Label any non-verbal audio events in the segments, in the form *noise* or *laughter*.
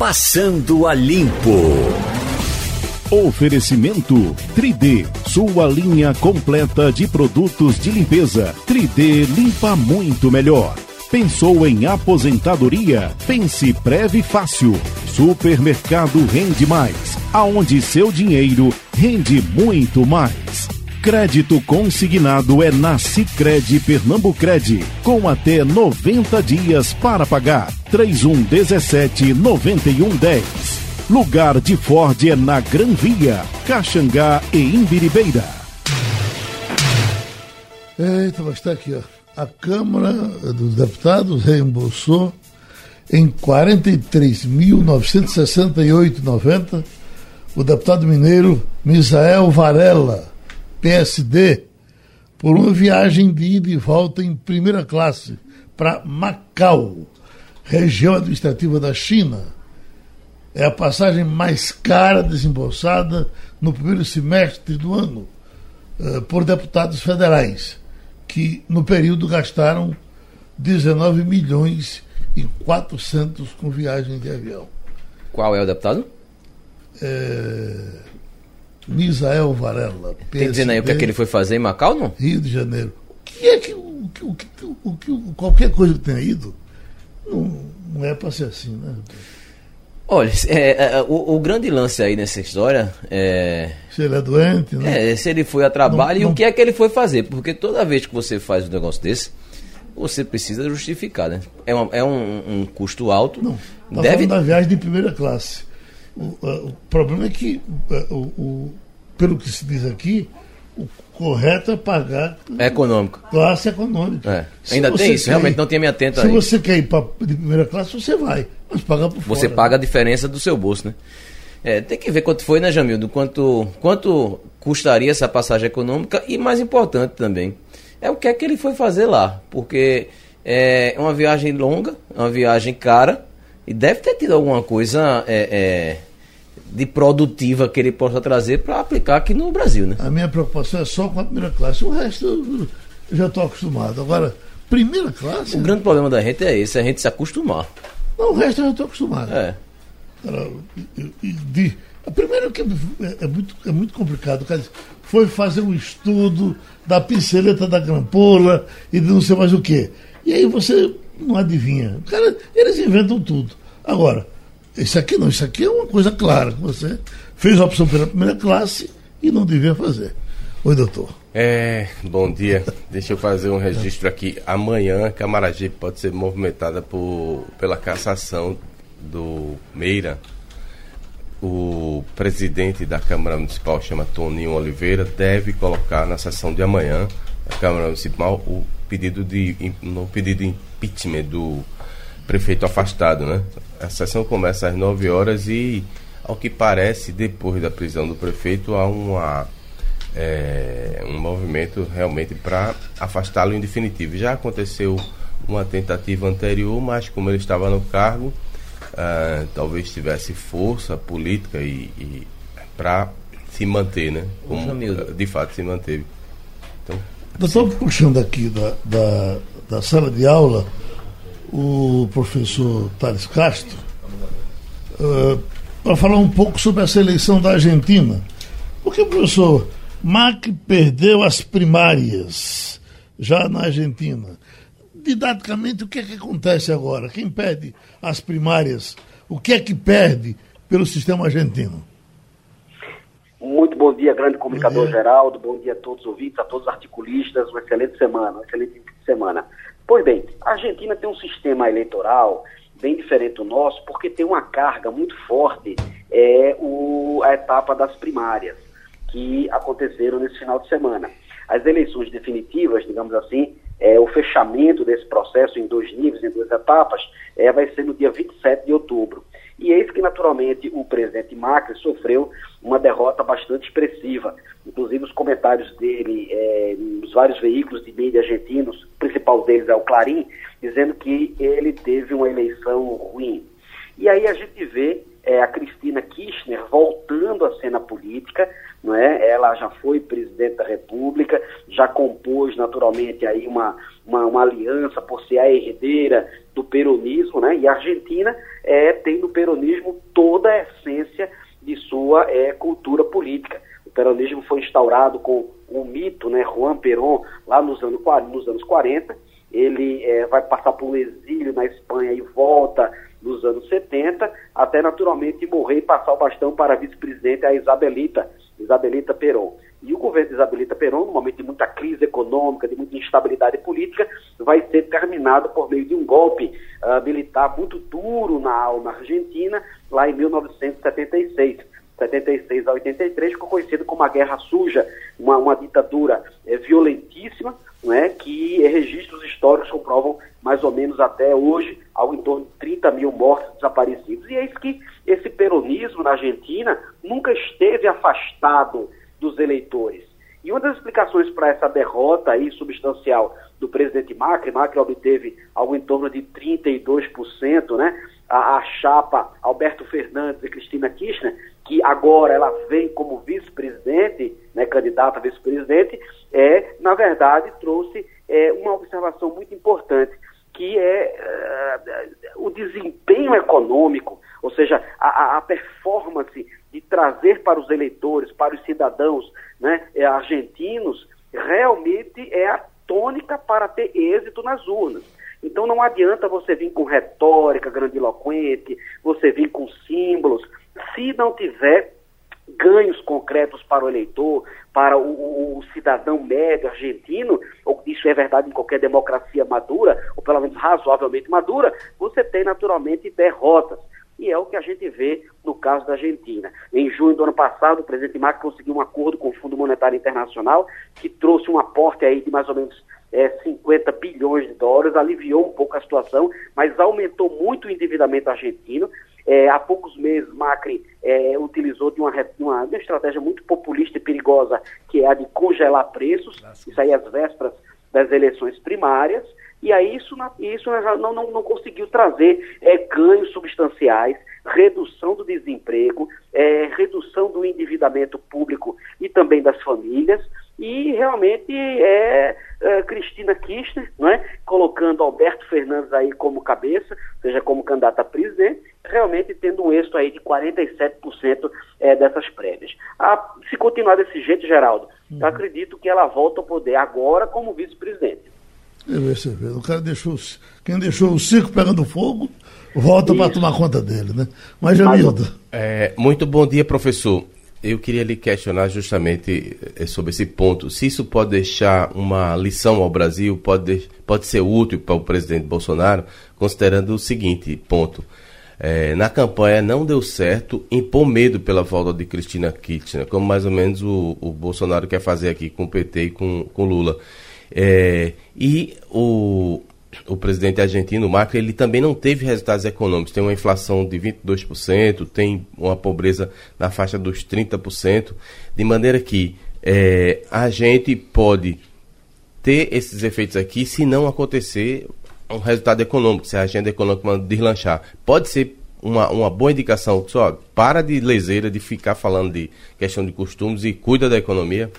Passando a Limpo. Oferecimento 3D, sua linha completa de produtos de limpeza. 3D limpa muito melhor. Pensou em aposentadoria? Pense Preve Fácil. Supermercado Rende Mais, aonde seu dinheiro rende muito mais. Crédito consignado é na Sicredi Pernambucred, com até 90 dias para pagar. 3117 9110. Lugar de Ford é na Gran Via, Caxangá e Imbiribeira. Eita, mas está aqui, ó. A Câmara dos Deputados reembolsou em 43.968,90 o deputado mineiro Misael Varela, PSD, por uma viagem de ida e volta em primeira classe para Macau, região administrativa da China. É a passagem mais cara desembolsada no primeiro semestre do ano uh, por deputados federais, que no período gastaram 19 milhões e 400 com viagem de avião. Qual é o deputado? É... Misael Varela. Tem dizendo aí o que, é que ele foi fazer em Macau, não? Rio de Janeiro. O que é que, o, que, o, que, o, que qualquer coisa que tenha ido, não, não é para ser assim, né? Olha, é, é, o, o, grande lance aí nessa história é. Se ele é doente, né? É, se ele foi a trabalho não, e não... o que é que ele foi fazer. Porque toda vez que você faz um negócio desse, você precisa justificar, né? É, uma, é um, um, custo alto. Não, tá deve... da viagem de primeira classe. O, o problema é que, o, o, pelo que se diz aqui, o correto é pagar. É econômico. Classe econômica. É. Ainda tem isso, realmente não tinha me atento se aí. Se você quer ir pra, de primeira classe, você vai. Mas paga por Você fora, paga né? a diferença do seu bolso, né? É, tem que ver quanto foi, né, Jamildo? Quanto, quanto custaria essa passagem econômica e, mais importante também, é o que é que ele foi fazer lá. Porque é uma viagem longa, uma viagem cara, e deve ter tido alguma coisa é, é, de produtiva que ele possa trazer para aplicar aqui no Brasil, né? A minha preocupação é só com a primeira classe. O resto eu já estou acostumado. Agora, primeira classe. O grande problema da gente é esse, a gente se acostumar. Não, o resto eu já estou acostumado. É. De, a primeira que é, é, muito, é muito complicado. Foi fazer um estudo da pinceleta da grampola e de não sei mais o quê. E aí você não adivinha. Cara, eles inventam tudo. Agora, isso aqui não, isso aqui é uma coisa clara. Você fez a opção pela primeira classe e não devia fazer. Oi, doutor. É, bom dia. Deixa eu fazer um registro aqui. Amanhã, Camaragibe pode ser movimentada por, pela cassação do Meira. O presidente da Câmara Municipal, chama Toninho Oliveira, deve colocar na sessão de amanhã da Câmara Municipal o pedido de, no pedido de impeachment do prefeito afastado, né? A sessão começa às 9 horas e, ao que parece, depois da prisão do prefeito, há uma, é, um movimento realmente para afastá-lo em definitivo. Já aconteceu uma tentativa anterior, mas como ele estava no cargo, uh, talvez tivesse força política e, e para se manter, né? Como, de fato se manteve. Então, estou puxando aqui da, da, da sala de aula o professor Thales Castro uh, para falar um pouco sobre essa eleição da Argentina. Porque, professor, Mac perdeu as primárias já na Argentina. Didaticamente, o que é que acontece agora? Quem perde as primárias? O que é que perde pelo sistema argentino? Muito bom dia, grande comunicador bom Geraldo. Bom dia a todos os ouvintes, a todos os articulistas. Uma excelente semana, uma excelente semana. Pois bem, a Argentina tem um sistema eleitoral bem diferente do nosso, porque tem uma carga muito forte é, o, a etapa das primárias, que aconteceram nesse final de semana. As eleições definitivas, digamos assim, é, o fechamento desse processo em dois níveis, em duas etapas, é, vai ser no dia 27 de outubro. E eis que, naturalmente, o presidente Macri sofreu uma derrota bastante expressiva. Inclusive, os comentários dele é, nos vários veículos de mídia argentinos, o principal deles é o Clarim, dizendo que ele teve uma eleição ruim. E aí a gente vê é, a Cristina Kirchner voltando à cena política, não é? Ela já foi presidente da República, já compôs naturalmente aí uma, uma, uma aliança por ser a herdeira do peronismo, né? E a Argentina é, tem no peronismo toda a essência de sua é, cultura política. O peronismo foi instaurado com o mito, né, Juan Perón, lá nos anos, nos anos 40. Ele é, vai passar por um exílio na Espanha e volta nos anos 70, até naturalmente morrer e passar o bastão para a vice-presidente, a Isabelita, Isabelita Perón. E o governo de Isabelita Perón, no momento de muita crise econômica, de muita instabilidade política, vai ser terminado por meio de um golpe uh, militar muito duro na, na Argentina, lá em 1976. 76 a 83 ficou conhecido como a Guerra Suja, uma, uma ditadura é, violentíssima, não é, que registros históricos comprovam mais ou menos até hoje algo em torno de 30 mil mortos desaparecidos. E é isso que esse peronismo na Argentina nunca esteve afastado dos eleitores. E uma das explicações para essa derrota aí substancial do presidente Macri, Macri obteve algo em torno de 32%, né? A, a chapa Alberto Fernandes e Cristina Kirchner, que agora ela vem como vice-presidente, né, candidata a vice-presidente, é, na verdade, trouxe é, uma observação muito importante, que é uh, o desempenho econômico, ou seja, a, a performance de trazer para os eleitores, para os cidadãos né, é, argentinos, realmente é a tônica para ter êxito nas urnas. Então não adianta você vir com retórica grandiloquente, você vir com símbolos, se não tiver ganhos concretos para o eleitor, para o, o, cidadão médio argentino, ou isso é verdade em qualquer democracia madura, ou pelo menos razoavelmente madura, você tem naturalmente derrotas e é o que a gente vê no caso da Argentina. Em junho do ano passado, o presidente Macri conseguiu um acordo com o Fundo Monetário Internacional que trouxe um aporte aí de mais ou menos é, 50 bilhões de dólares, aliviou um pouco a situação, mas aumentou muito o endividamento argentino. É, há poucos meses, Macri é, utilizou de uma, uma, uma, estratégia muito populista e perigosa, que é a de congelar preços, isso aí às vésperas das eleições primárias, e aí isso, isso não, não, não conseguiu trazer é, ganhos substanciais, redução do desemprego, é, redução do endividamento público e também das famílias, e realmente é, é Cristina Kirchner, não é? colocando Alberto Fernandes aí como cabeça, seja como candidato a presidente, realmente tendo um êxito aí de 47% é, dessas prévias. Ah, se continuar desse jeito, Geraldo, uhum. eu acredito que ela volta ao poder agora como vice-presidente. O cara deixou. Quem deixou o circo pegando fogo, volta para tomar conta dele, né? Mas, Jamildo. É, muito bom dia, professor. Eu queria lhe questionar justamente eh, sobre esse ponto. Se isso pode deixar uma lição ao Brasil, pode, pode ser útil para o presidente Bolsonaro, considerando o seguinte ponto. É, na campanha não deu certo impor medo pela volta de Cristina Kirchner, como mais ou menos o, o Bolsonaro quer fazer aqui com o PT e com, com Lula. É, e o, o presidente argentino, Macri, ele também não teve resultados econômicos. Tem uma inflação de 22%, tem uma pobreza na faixa dos 30%, de maneira que é, a gente pode ter esses efeitos aqui se não acontecer um resultado econômico, se a agenda econômica deslanchar. Pode ser uma, uma boa indicação, só para de leseira, de ficar falando de questão de costumes e cuida da economia?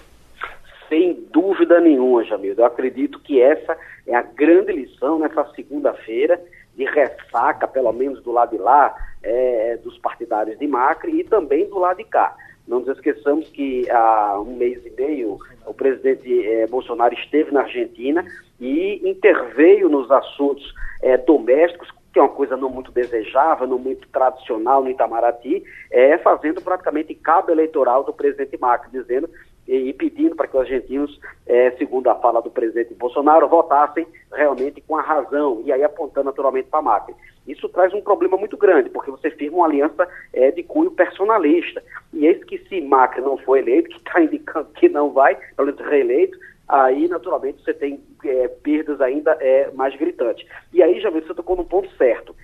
Sem dúvida nenhuma, Jamildo. Eu acredito que essa é a grande lição nessa segunda-feira de ressaca, pelo menos do lado de lá, é, dos partidários de Macri e também do lado de cá. Não nos esqueçamos que há um mês e meio o presidente é, Bolsonaro esteve na Argentina e interveio nos assuntos é, domésticos, que é uma coisa não muito desejável, não muito tradicional no Itamaraty, é, fazendo praticamente cabo eleitoral do presidente Macri, dizendo e pedindo para que os argentinos, é, segundo a fala do presidente Bolsonaro, votassem realmente com a razão, e aí apontando naturalmente para a Macri. Isso traz um problema muito grande, porque você firma uma aliança é, de cunho personalista. E eis que se Macri não for eleito, que está indicando que não vai, pelo menos reeleito, aí naturalmente você tem é, perdas ainda mais gritantes. E aí já você tocou no ponto certo.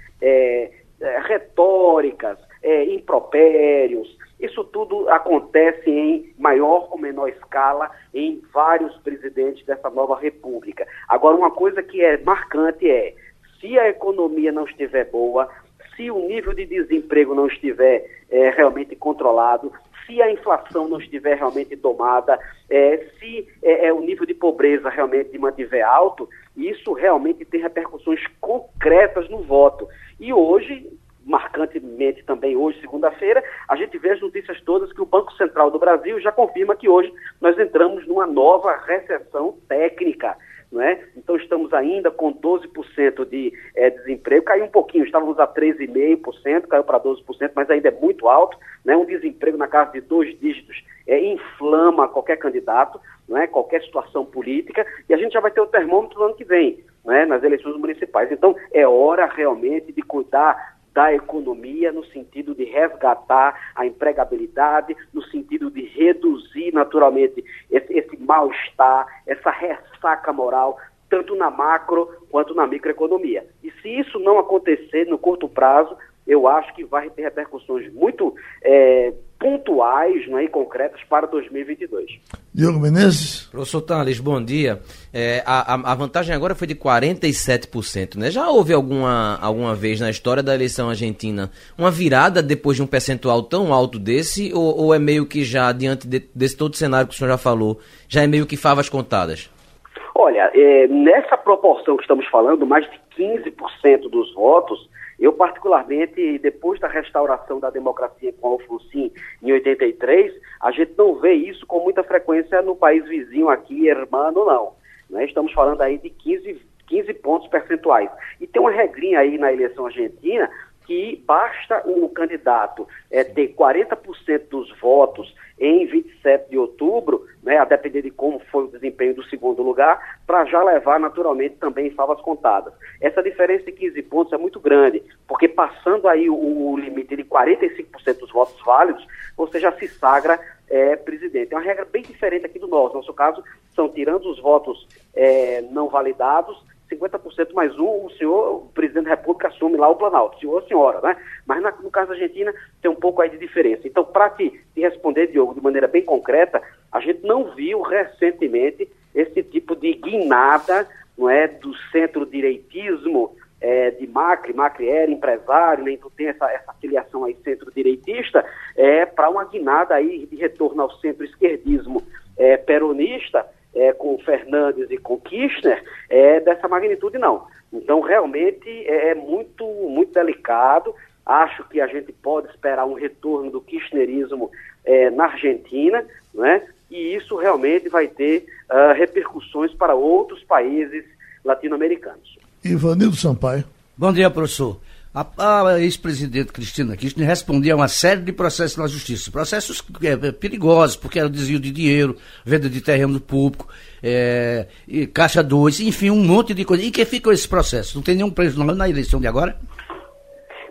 Retóricas, é, impropérios, isso tudo acontece em maior ou menor escala em vários presidentes dessa nova república. Agora, uma coisa que é marcante é, se a economia não estiver boa, se o nível de desemprego não estiver é, realmente controlado, se a inflação não estiver realmente domada, é, se é, é, o nível de pobreza realmente mantiver alto, isso realmente tem repercussões concretas no voto. E hoje, marcantemente também hoje, segunda-feira, a gente vê as notícias todas que o Banco Central do Brasil já confirma que hoje nós entramos numa nova recessão técnica. É? Então estamos ainda com 12% de é, desemprego, caiu um pouquinho, estávamos a 13,5%, caiu para 12%, mas ainda é muito alto, né? um desemprego na casa de dois dígitos é, inflama qualquer candidato, não é? qualquer situação política, e a gente já vai ter o termômetro no ano que vem, não é? nas eleições municipais. Então é hora realmente de cuidar da economia no sentido de resgatar a empregabilidade, no sentido de reduzir naturalmente esse, esse mal-estar, essa ressaca moral, tanto na macro quanto na microeconomia. E se isso não acontecer no curto prazo, eu acho que vai ter repercussões muito é, pontuais né, e concretas para 2022. Diogo Menezes. Professor Thales, bom dia. É, a, a, vantagem agora foi de 47%. Né? Já houve alguma, alguma vez na história da eleição argentina uma virada depois de um percentual tão alto desse? Ou, ou é meio que já, diante de, desse todo cenário que o senhor já falou, já é meio que favas contadas? Olha, é, nessa proporção que estamos falando, mais de 15% dos votos eu, particularmente, depois da restauração da democracia com Alfonsin em 83, a gente não vê isso com muita frequência no país vizinho aqui, hermano, não. Né? Estamos falando aí de 15, 15 pontos percentuais. E tem uma regrinha aí na eleição argentina que basta o candidato é, ter 40% dos votos em 27 de outubro, né, a depender de como foi o desempenho do segundo lugar, para já levar naturalmente também favas contadas. Essa diferença de 15 pontos é muito grande, porque passando aí o, o limite de 45% dos votos válidos, você já se sagra é, presidente. É uma regra bem diferente aqui do nosso. No nosso caso, são tirando os votos é, não validados, 50% mais um, o senhor, o presidente da República, assume lá o Planalto, senhor ou senhora, né? Mas na, no caso da Argentina tem um pouco aí de diferença. Então, para te, te responder, Diogo, de maneira bem concreta, a gente não viu recentemente esse tipo de guinada não é, do centro-direitismo é, de Macri, Macri era empresário, né? tu tem essa, essa filiação aí centro-direitista, é, para uma guinada aí de retorno ao centro-esquerdismo é, peronista, é, com Fernandes e com Kirchner é dessa magnitude, não. Então, realmente, é, é muito, muito delicado. Acho que a gente pode esperar um retorno do kirchnerismo é, na Argentina, né? e isso realmente vai ter uh, repercussões para outros países latino-americanos. Ivanildo Sampaio. Bom dia, professor. A, a ex-presidente Cristina Kirchner respondia a uma série de processos na justiça. Processos é, perigosos, porque era desvio de dinheiro, venda de terreno público, é, caixa 2, enfim, um monte de coisa. E que ficou esse processo? Não tem nenhum preso na eleição de agora?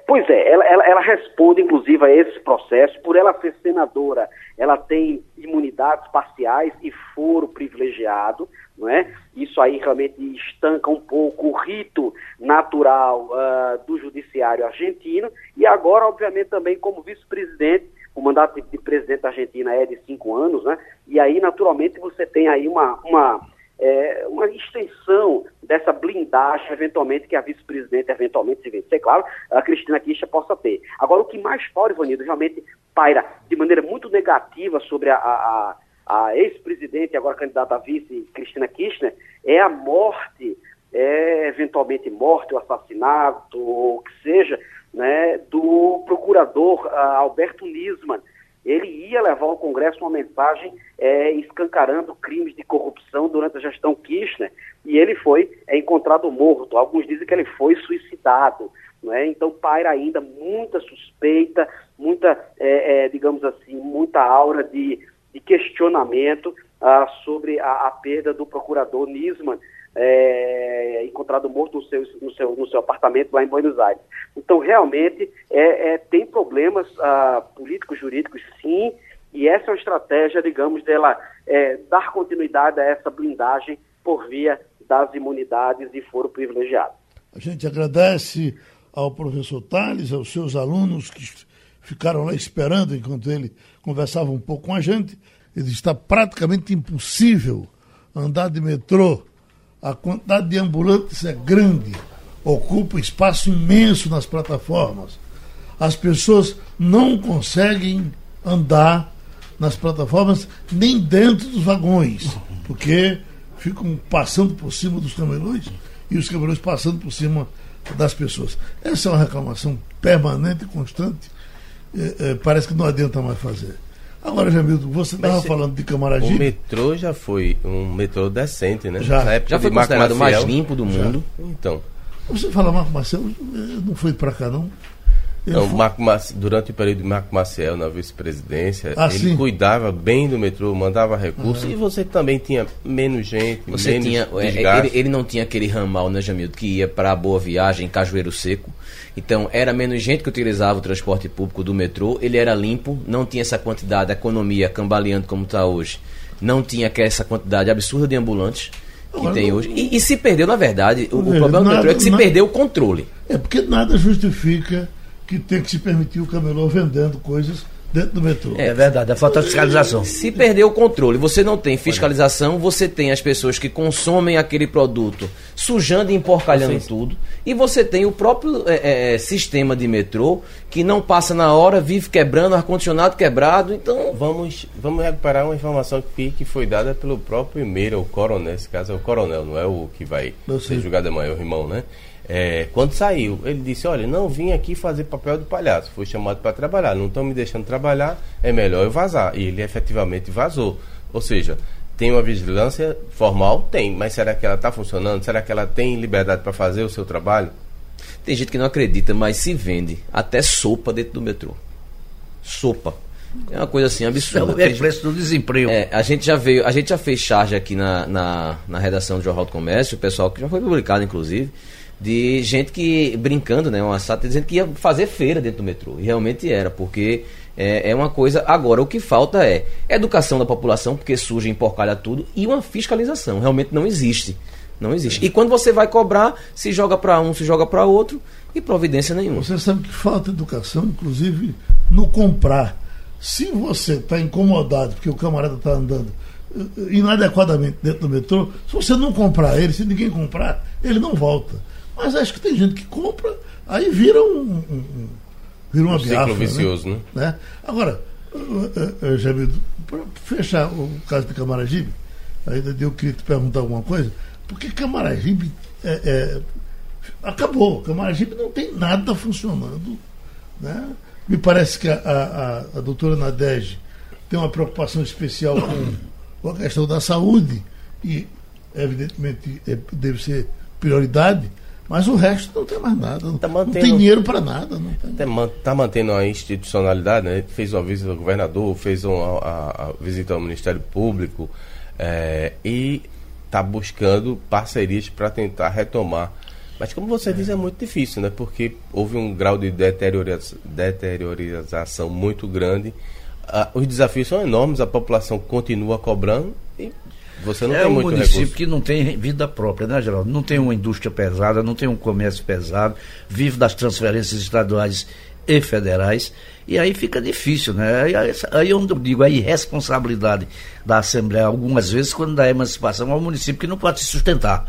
Pois é, ela, ela, ela, responde, inclusive, a esse processo, por ela ser senadora, ela tem imunidades parciais e foro privilegiado, não é? Isso aí realmente estanca um pouco o rito natural uh, do judiciário argentino, e agora, obviamente, também como vice-presidente, o mandato de, de presidente da Argentina é de cinco anos, né? E aí, naturalmente, você tem aí uma, uma é, uma extensão dessa blindagem, eventualmente, que a vice-presidente, eventualmente, se vencer, claro, a Cristina Kirchner possa ter. Agora, o que mais fora, Ivanildo, realmente paira de maneira muito negativa sobre a, a, a ex-presidente, agora candidata a vice, Cristina Kirchner, é a morte, é, eventualmente morte ou assassinato, ou o que seja, né, do procurador uh, Alberto Nisman, ele ia levar ao Congresso uma mensagem é, escancarando crimes de corrupção durante a gestão Kirchner, e ele foi é, encontrado morto. Alguns dizem que ele foi suicidado. É? Então paira ainda muita suspeita, muita, é, é, digamos assim, muita aura de, de questionamento ah, sobre a, a, perda do procurador Nisman, é, encontrado morto no seu, no, seu, no seu apartamento lá em Buenos Aires. Então, realmente, é, é tem problemas ah, políticos, jurídicos, sim, e essa é uma estratégia, digamos, dela é, dar continuidade a essa blindagem por via das imunidades e foro privilegiado. A gente agradece ao professor Tales, aos seus alunos que ficaram lá esperando enquanto ele conversava um pouco com a gente. Ele está praticamente impossível andar de metrô a quantidade de ambulantes é grande, ocupa espaço imenso nas plataformas. As pessoas não conseguem andar nas plataformas nem dentro dos vagões, porque ficam passando por cima dos camelões e os camelões passando por cima das pessoas. Essa é uma reclamação permanente e constante. É, é, parece que não adianta mais fazer. Agora, Jamildo, você estava falando de Camaragibe. O metrô já foi um metrô decente, né? Já. Já foi considerado o mais limpo do mundo. Então. Você fala Marco Marcelo, não foi para cá, não? Não, Marco durante o período de Marco Maciel na vice-presidência, Ah, ele sim. cuidava bem do metrô, mandava recursos e você também tinha menos gente, Você menos tinha, é, desgaste. ele, ele não tinha aquele ramal, né, Jamildo, que ia para Boa Viagem, Cajueiro Seco. Então, era menos gente que utilizava o transporte público do metrô. Ele era limpo, não tinha essa quantidade, a economia cambaleando como está hoje. Não tinha essa quantidade absurda de ambulantes que Agora, tem hoje. E, e se perdeu, na verdade, o, o É, problema do nada- metrô é que se nada- perdeu o controle. É porque nada justifica que tem que se permitir o camelô vendendo coisas dentro do metrô. É verdade, é falta de fiscalização. Se perder o controle, você não tem fiscalização, você tem as pessoas que consomem aquele produto sujando e emporcalhando tudo, e você tem o próprio é, é, sistema de metrô que não passa na hora, vive quebrando, ar-condicionado quebrado, então Vamos, vamos recuperar uma informação que, que foi dada pelo próprio Meira, o coronel, nesse caso é o coronel, não é o que vai ser julgado amanhã, é o irmão, né? É, quando saiu, ele disse, olha, não vim aqui fazer papel do palhaço, fui chamado para trabalhar, não estão me deixando trabalhar, é melhor eu vazar. E ele efetivamente vazou. Ou seja, tem uma vigilância formal? Tem, mas será que ela está funcionando? Será que ela tem liberdade para fazer o seu trabalho? tem gente que não acredita, mas se vende até sopa dentro do metrô. Sopa. É uma coisa assim É absurda. o Tem- preço do desemprego. É, a gente já veio, a gente já fez charge aqui na, na, na redação do Jornal do Comércio, o pessoal que já foi publicado, inclusive, de gente que, brincando, né, uma sátira, dizendo que ia fazer feira dentro do metrô. E realmente era, porque é, é uma coisa. Agora, o que falta é educação da população, porque suja e emporcalha tudo, e uma fiscalização. Realmente não existe. Não existe. E quando você vai cobrar, se joga para um, se joga para outro, e providência nenhuma. Você sabe que falta educação, inclusive, no comprar. Se você está incomodado porque o camarada está andando eh, inadequadamente dentro do metrô, se você não comprar ele, se ninguém comprar, ele não volta. Mas acho que tem gente que compra, aí vira um. um- um- vira uma Um ciclo biafra, vicioso, né? né? Agora, uh, uh, Jamil, para fechar o caso de Camaragibe, ainda eu queria te perguntar alguma coisa, porque Camaragibe é, é, acabou. Camaragibe não tem nada funcionando. Né? Me parece que a, a, a, doutora Nadege tem uma preocupação especial com, com a questão da saúde e, evidentemente, é, deve ser prioridade, mas o resto não tem mais nada. Não, Tá não mantendo- tem dinheiro para nada. Não. Está mantendo a institucionalidade, né? fez uma visita ao governador, fez uma, a, a visita ao Ministério Público é, e está buscando parcerias para tentar retomar. Mas como você diz, é muito difícil, né? Porque houve um grau de deterioriza- deteriorização muito grande. Ah, os desafios são enormes, a população continua cobrando e você não é tem um muito município recurso. que não tem vida própria, né, Geraldo? Não tem uma indústria pesada, não tem um comércio pesado, vive das transferências estaduais e federais, e aí fica difícil, né? Aí, aí, eu digo a irresponsabilidade da Assembleia, algumas vezes, quando dá emancipação ao município que não pode se sustentar.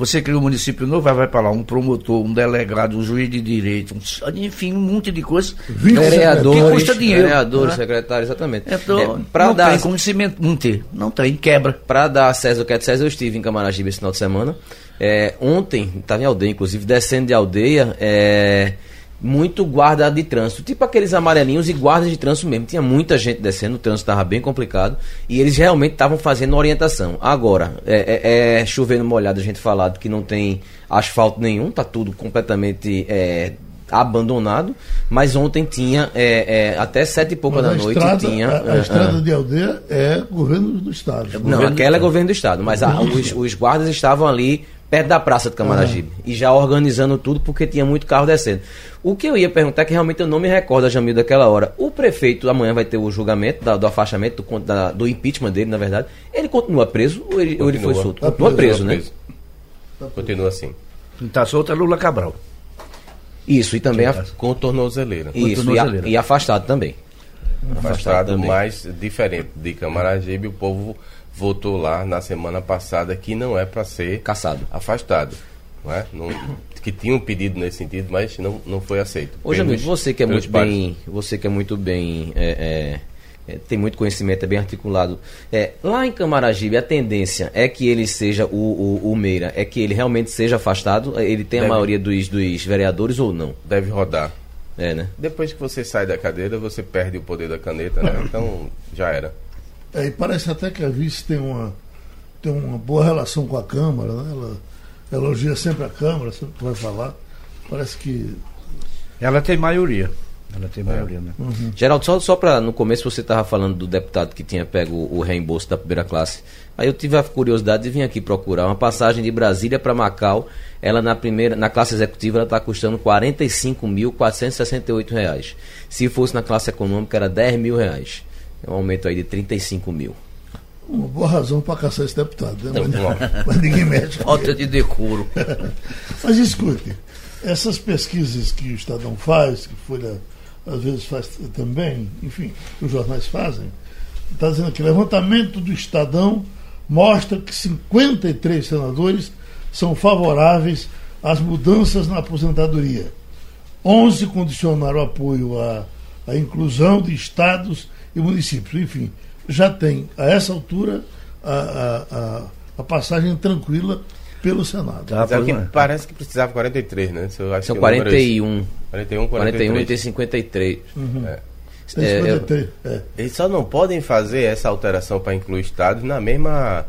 Você cria um município novo, vai, vai para lá um promotor, um delegado, um juiz de direito, um- enfim, um monte de coisa. Vereadores, que custa dinheiro. vereadores, né? secretários, exatamente. Então, É, não dar tem como se manter. Não tem, quebra. Para dar a César o que é de César, eu estive em Camaragibe esse final de semana. É, ontem, estava em aldeia, inclusive, descendo de aldeia, é, muito guarda de trânsito, tipo aqueles amarelinhos e guardas de trânsito mesmo. Tinha muita gente descendo, o trânsito estava bem complicado e eles realmente estavam fazendo orientação. Agora, é, é, é chovendo molhado, a gente falado que não tem asfalto nenhum, tá tudo completamente é, abandonado, mas ontem tinha é, é, até sete e pouca da noite estrada, tinha. a, a é, estrada é. de aldeia é governo do Estado. Não, Governo do aquela é Estado. governo do Estado, mas a- os, os guardas estavam ali perto da praça de Camaragibe e já organizando tudo porque tinha muito carro descendo. O que eu ia perguntar é que realmente eu não me recordo, Jamil, daquela hora. O prefeito amanhã vai ter o julgamento da- do afastamento, do, da- do impeachment dele, na verdade. Ele continua preso ou ele, ou ele foi Continua. solto? Tá Continua preso, preso, né? Continua assim. Quem está solto é Lula Cabral. Isso, e também. a- Com tornozeleira. isso, e, a- tornozeleira. e afastado também. afastado também. mais diferente de Camaragibe, o povo votou lá na semana passada que não é para ser Caçado. afastado. Não é? Não- que tinha um pedido nesse sentido, mas não, não foi aceito. Ô, Jamil, pelos- você que é muito pares. bem. Você que é muito bem é, é, é, tem muito conhecimento, é bem articulado. É, lá em Camaragibe, a tendência é que ele seja, o, o, o Meira, é que ele realmente seja afastado? Ele tem Deve. a maioria dos, dos vereadores ou não? Deve rodar. É, né? Depois que você sai da cadeira, você perde o poder da caneta, né? *coughs* Então já era. É, e parece até que a vice tem uma, tem uma boa relação com a Câmara, né? Ela elogia sempre a Câmara, sempre que vai falar. Parece que. Ela tem maioria. Ela tem maioria, né? Geraldo, só, só para no começo você estava falando do deputado que tinha pego o, reembolso da primeira classe. Aí eu tive a curiosidade de vir aqui procurar uma passagem de Brasília para Macau. Ela na primeira, na classe executiva, ela está custando 45.468 reais. Se fosse na classe econômica, era 10 mil reais. É um aumento aí de 35 mil. Uma boa razão para caçar esse deputado, né? Não, não. Mas, *laughs* mas ninguém mexe. Falta de decoro. *laughs* Mas escute, essas pesquisas que o Estadão faz, que Folha às vezes faz também, enfim, que os jornais fazem, está dizendo que levantamento do Estadão mostra que 53 senadores são favoráveis às mudanças na aposentadoria. 11 condicionaram o apoio à, à inclusão de estados e municípios. Enfim, já tem, a essa altura, a, a, a, a passagem tranquila pelo Senado. Tá, é que não é. parece que precisava 43, né? Eu acho São que o número é esse. 41. 41, 41 e 43. tem 53. Tem É, 53, é. Eles só não podem fazer essa alteração para incluir estados na mesma.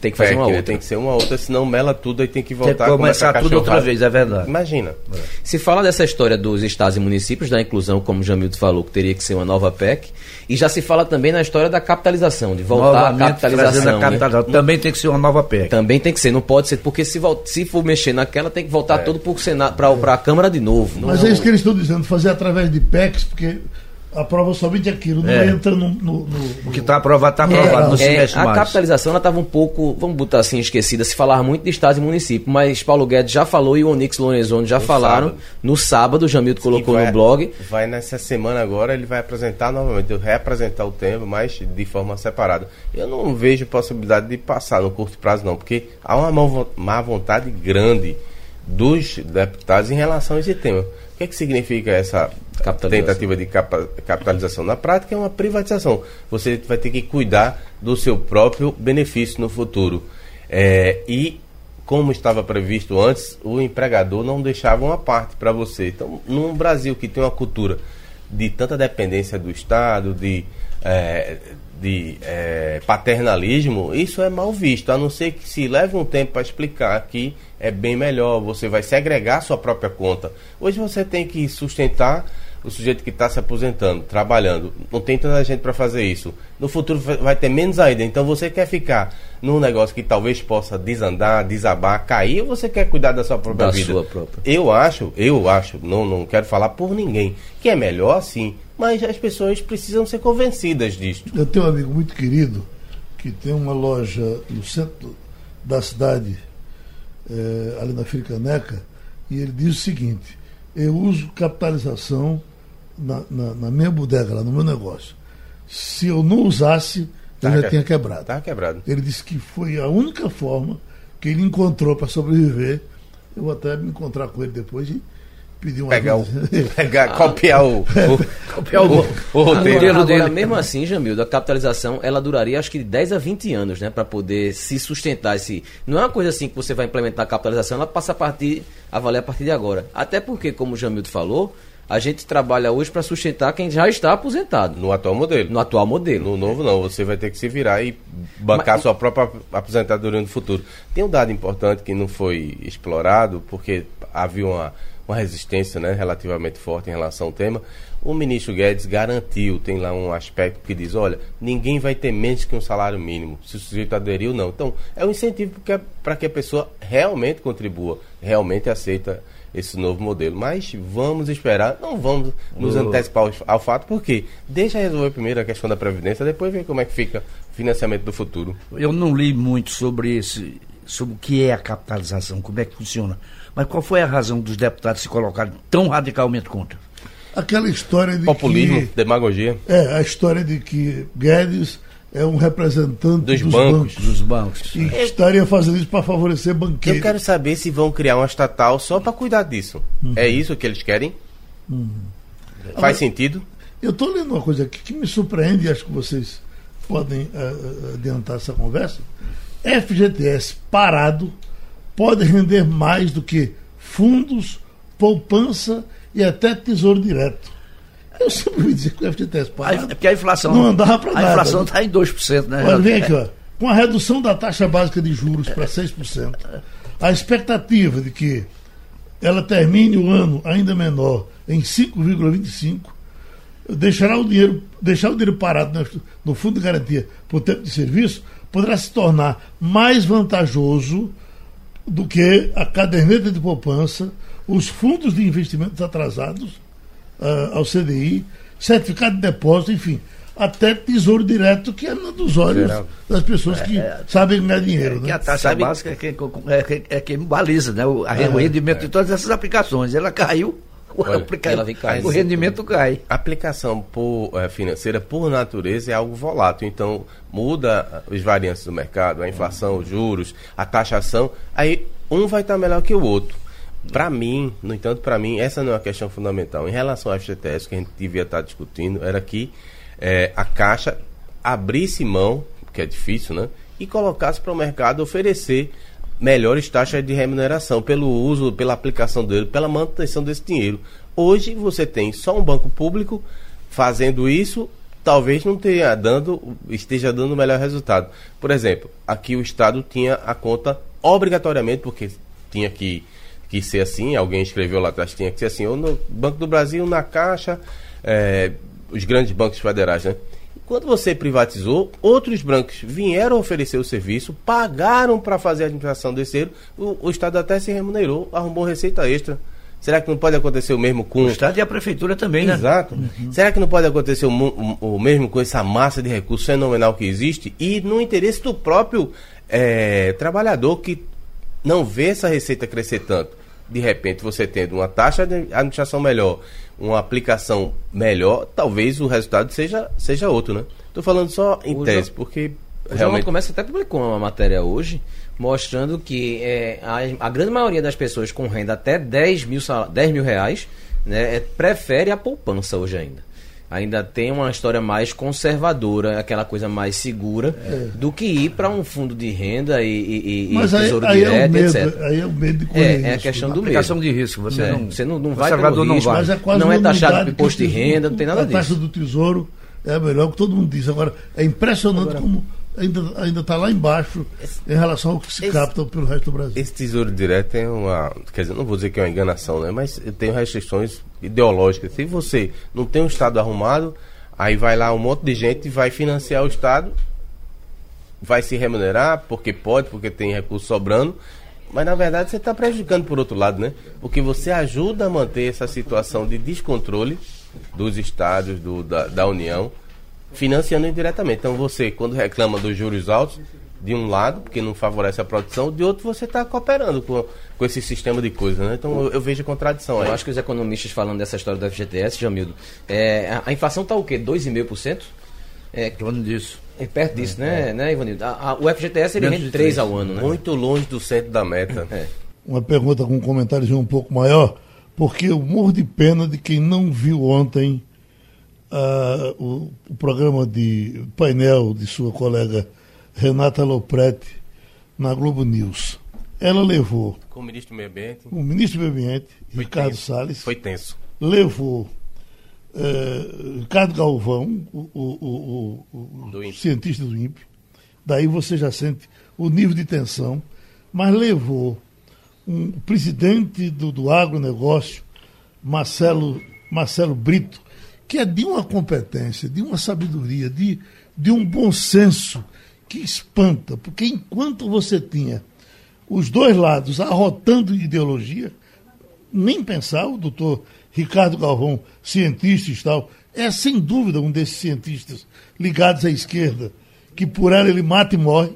Tem que fazer uma PEC, né? outra. Tem que ser uma outra, senão mela tudo e tem que Tem que voltar a começar tudo outra vez, é verdade. Imagina. Se fala dessa história dos estados e municípios, da inclusão, como o Jamildo falou, que teria que ser uma nova PEC, e já se fala também na história da capitalização, de voltar à Novamente, trazendo capitalização. a né? capitalização. Também tem que ser uma nova PEC. Também tem que ser, não pode ser, porque se, se for mexer naquela, tem que voltar tudo para a Câmara de novo. Mas é isso que eles estão dizendo, fazer através de PECs, porque aprova somente aquilo, não É. entra no. no, no- O que está aprovado, está É, aprovado, não se É, mexe a mais. capitalização ela estava um pouco, vamos botar assim, esquecida. Se falar muito de estados e municípios, mas Paulo Guedes já falou e o Onix Lorenzoni já falaram. sábado. No sábado, o Jamildo colocou vai- no blog. Vai nessa semana agora, ele vai apresentar novamente, reapresentar o tema, mas de forma separada. Eu não vejo possibilidade de passar no curto prazo, não, porque há uma má vontade grande dos deputados em relação a esse tema. O que, é que significa essa tentativa de capa- capitalização? Na prática, é uma privatização. Você vai ter que cuidar do seu próprio benefício no futuro. É, e como estava previsto antes, o empregador não deixava uma parte para você. Então, num Brasil que tem uma cultura de tanta dependência do Estado, de, eh, de eh, paternalismo, isso é mal visto, a não ser que se leve um tempo para explicar que é bem melhor, você vai segregar sua própria conta. Hoje você tem que sustentar o sujeito que está se aposentando, trabalhando. Não tem tanta gente para fazer isso. No futuro vai- vai ter menos ainda. Então você quer ficar num negócio que talvez possa desandar, desabar, cair, ou você quer cuidar da sua própria Da vida? sua própria. Eu acho, eu acho, não, não quero falar por ninguém, que é melhor assim. Mas as pessoas precisam ser convencidas disto. Eu tenho um amigo muito querido que tem uma loja no centro da cidade, eh, ali na Fricaneca, e ele diz o seguinte: eu uso capitalização na, na- na minha bodega, lá no meu negócio. Se eu não usasse, eu Tá já que- tinha quebrado. Tá quebrado. Ele disse que foi a única forma que ele encontrou para sobreviver. Eu vou até me encontrar com ele depois e pedir uma Pegar o. ajuda. *laughs* Pegar, copiar o. o Copiar o- o roteiro. modelo Agora, dele. agora, mesmo assim, Jamildo, a capitalização ela duraria acho que de 10 a 20 anos, né? Para poder se sustentar. Esse... Não é uma coisa assim que você vai implementar a capitalização, ela passa a partir, a valer a partir de agora. Até porque, como o Jamildo falou, a gente trabalha hoje para sustentar quem já está aposentado, No atual modelo. no atual modelo. No novo não, você vai ter que se virar e bancar Mas- sua própria aposentadoria no futuro. Tem um dado importante que não foi explorado, porque havia uma, uma resistência né, relativamente forte em relação ao tema. O ministro Guedes garantiu, tem lá um aspecto que diz, olha, ninguém vai ter menos que um salário mínimo, se o sujeito aderiu, não. Então, é um incentivo para que a pessoa realmente contribua, realmente aceita esse novo modelo. Mas vamos esperar, não vamos nos antecipar ao, ao fato, porque deixa resolver primeiro a questão da Previdência, depois ver como é que fica o financiamento do futuro. Eu não li muito sobre esse, sobre o que é a capitalização, como é que funciona. Mas qual foi a razão dos deputados se colocarem tão radicalmente contra? Aquela história de Populismo, que. demagogia. É, a história de que Guedes é um representante Dos dos, bancos. bancos. Dos bancos. E que estaria fazendo isso para favorecer banqueiros. Eu quero saber se vão criar uma estatal só para cuidar disso. É isso que eles querem? Faz sentido? Eu estou lendo uma coisa aqui que me surpreende e acho que vocês podem uh, adiantar essa conversa. FGTS parado pode render mais do que fundos, poupança e até tesouro direto. Eu sempre me dizer que o FGTS parado. É porque a inflação não andava para nada. A inflação está em 2%, né? Olha, vem aqui, ó. Com a redução da taxa básica de juros para 6%, a expectativa de que ela termine o ano ainda menor em 5,25, deixará o dinheiro, deixar o dinheiro parado no fundo de garantia por tempo de serviço poderá se tornar mais vantajoso do que a caderneta de poupança, os fundos de investimentos atrasados uh, ao CDI, certificado de depósito, enfim, até tesouro direto, que é um dos olhos Geral. das pessoas que é, é, sabem ganhar dinheiro. É, né? Que a taxa Sabe, básica é quem, é, é quem baliza né? o, o rendimento de todas essas aplicações. Ela caiu, Olha, o rendimento cai. A aplicação por, é, financeira, por natureza, é algo volátil. Então, muda os variantes do mercado, a inflação, os juros, a taxação. Aí, um vai estar melhor que o outro. Para mim, no entanto, para mim, essa não é uma questão fundamental. Em relação ao FGTS, que a gente devia estar discutindo, era que é, a Caixa abrisse mão, que é difícil, né? E colocasse para o mercado oferecer melhores taxas de remuneração pelo uso, pela aplicação dele, pela manutenção desse dinheiro. Hoje você tem só um banco público fazendo isso, talvez não tenha dando, esteja dando o melhor resultado. Por exemplo, aqui o Estado tinha a conta obrigatoriamente, porque tinha que, que ser assim, alguém escreveu lá atrás, tinha que ser assim, ou no Banco do Brasil, na Caixa, é, os grandes bancos federais, né? Quando você privatizou, outros bancos vieram oferecer o serviço, pagaram para fazer a administração desse dinheiro, o, o, Estado até se remunerou, arrumou receita extra. Será que não pode acontecer o mesmo com. O Estado e a Prefeitura também, né? Exato. Uhum. Será que não pode acontecer o, o, o, mesmo com essa massa de recursos fenomenal que existe e no interesse do próprio é, trabalhador que não vê essa receita crescer tanto? De repente, você tendo uma taxa de administração melhor, uma aplicação melhor, talvez o resultado seja, seja outro, né? Estou falando só em o tese, porque o realmente... Comércio até publicou uma matéria hoje mostrando que é, a, a, grande maioria das pessoas com renda até 10 mil, 10 mil reais né, é, prefere a poupança hoje ainda ainda tem uma história mais conservadora, aquela coisa mais segura, é. do que ir para um fundo de renda e, e, Mas e tesouro aí, direto, é medo, etc. Aí é o medo de correr É, é a questão do aplicação medo. de risco. Você é. não, você não, não vai pelo não risco, vai. Mas é quase não é taxado por imposto de renda, não tem nada a disso. A taxa do tesouro é a melhor que todo mundo diz. Agora, é impressionante Agora, como ainda ainda está lá embaixo esse, em relação ao que se esse, capta pelo resto do Brasil. Esse tesouro direto é uma, quer dizer, não vou dizer que é uma enganação, né? Mas tem restrições ideológicas. Se você não tem um estado arrumado, Aí vai lá um monte de gente e vai financiar o Estado, vai se remunerar porque pode, porque tem recurso sobrando, mas na verdade você está prejudicando por outro lado, né? Porque você ajuda a manter essa situação de descontrole dos estados, do, da, da União, financiando indiretamente. Então você, quando reclama dos juros altos, de um lado, porque não favorece a produção, de outro você está cooperando com, com esse sistema de coisas, né? Então eu, eu vejo a contradição aí. Eu acho que os economistas falando dessa história do FGTS, Jamildo, é, a, a inflação está o quê? 2,5%? É, torno disso. É perto disso, né, é. né, Ivanildo? A, a, o FGTS ele rende 3 ao ano, né? Muito longe do centro da meta. É. Uma pergunta com um comentário um pouco maior, porque eu morro de pena de quem não viu ontem o, o programa de painel de sua colega Renata Lopretti na Globo News. Ela levou. Com o ministro do Meio Ambiente. O ministro do Meio Ambiente, Foi Ricardo tenso. Salles. Foi tenso. Levou eh, Ricardo Galvão, o, o, o, do cientista do INPE. Daí você já sente o nível de tensão. Mas levou um presidente do, do agronegócio, Marcelo, Marcelo Brito, que é de uma competência, de uma sabedoria, de, de um bom senso que espanta, porque enquanto você tinha os dois lados arrotando ideologia, nem pensar, o doutor Ricardo Galvão, cientista e tal, é sem dúvida um desses cientistas ligados à esquerda, que por ela ele mata e morre.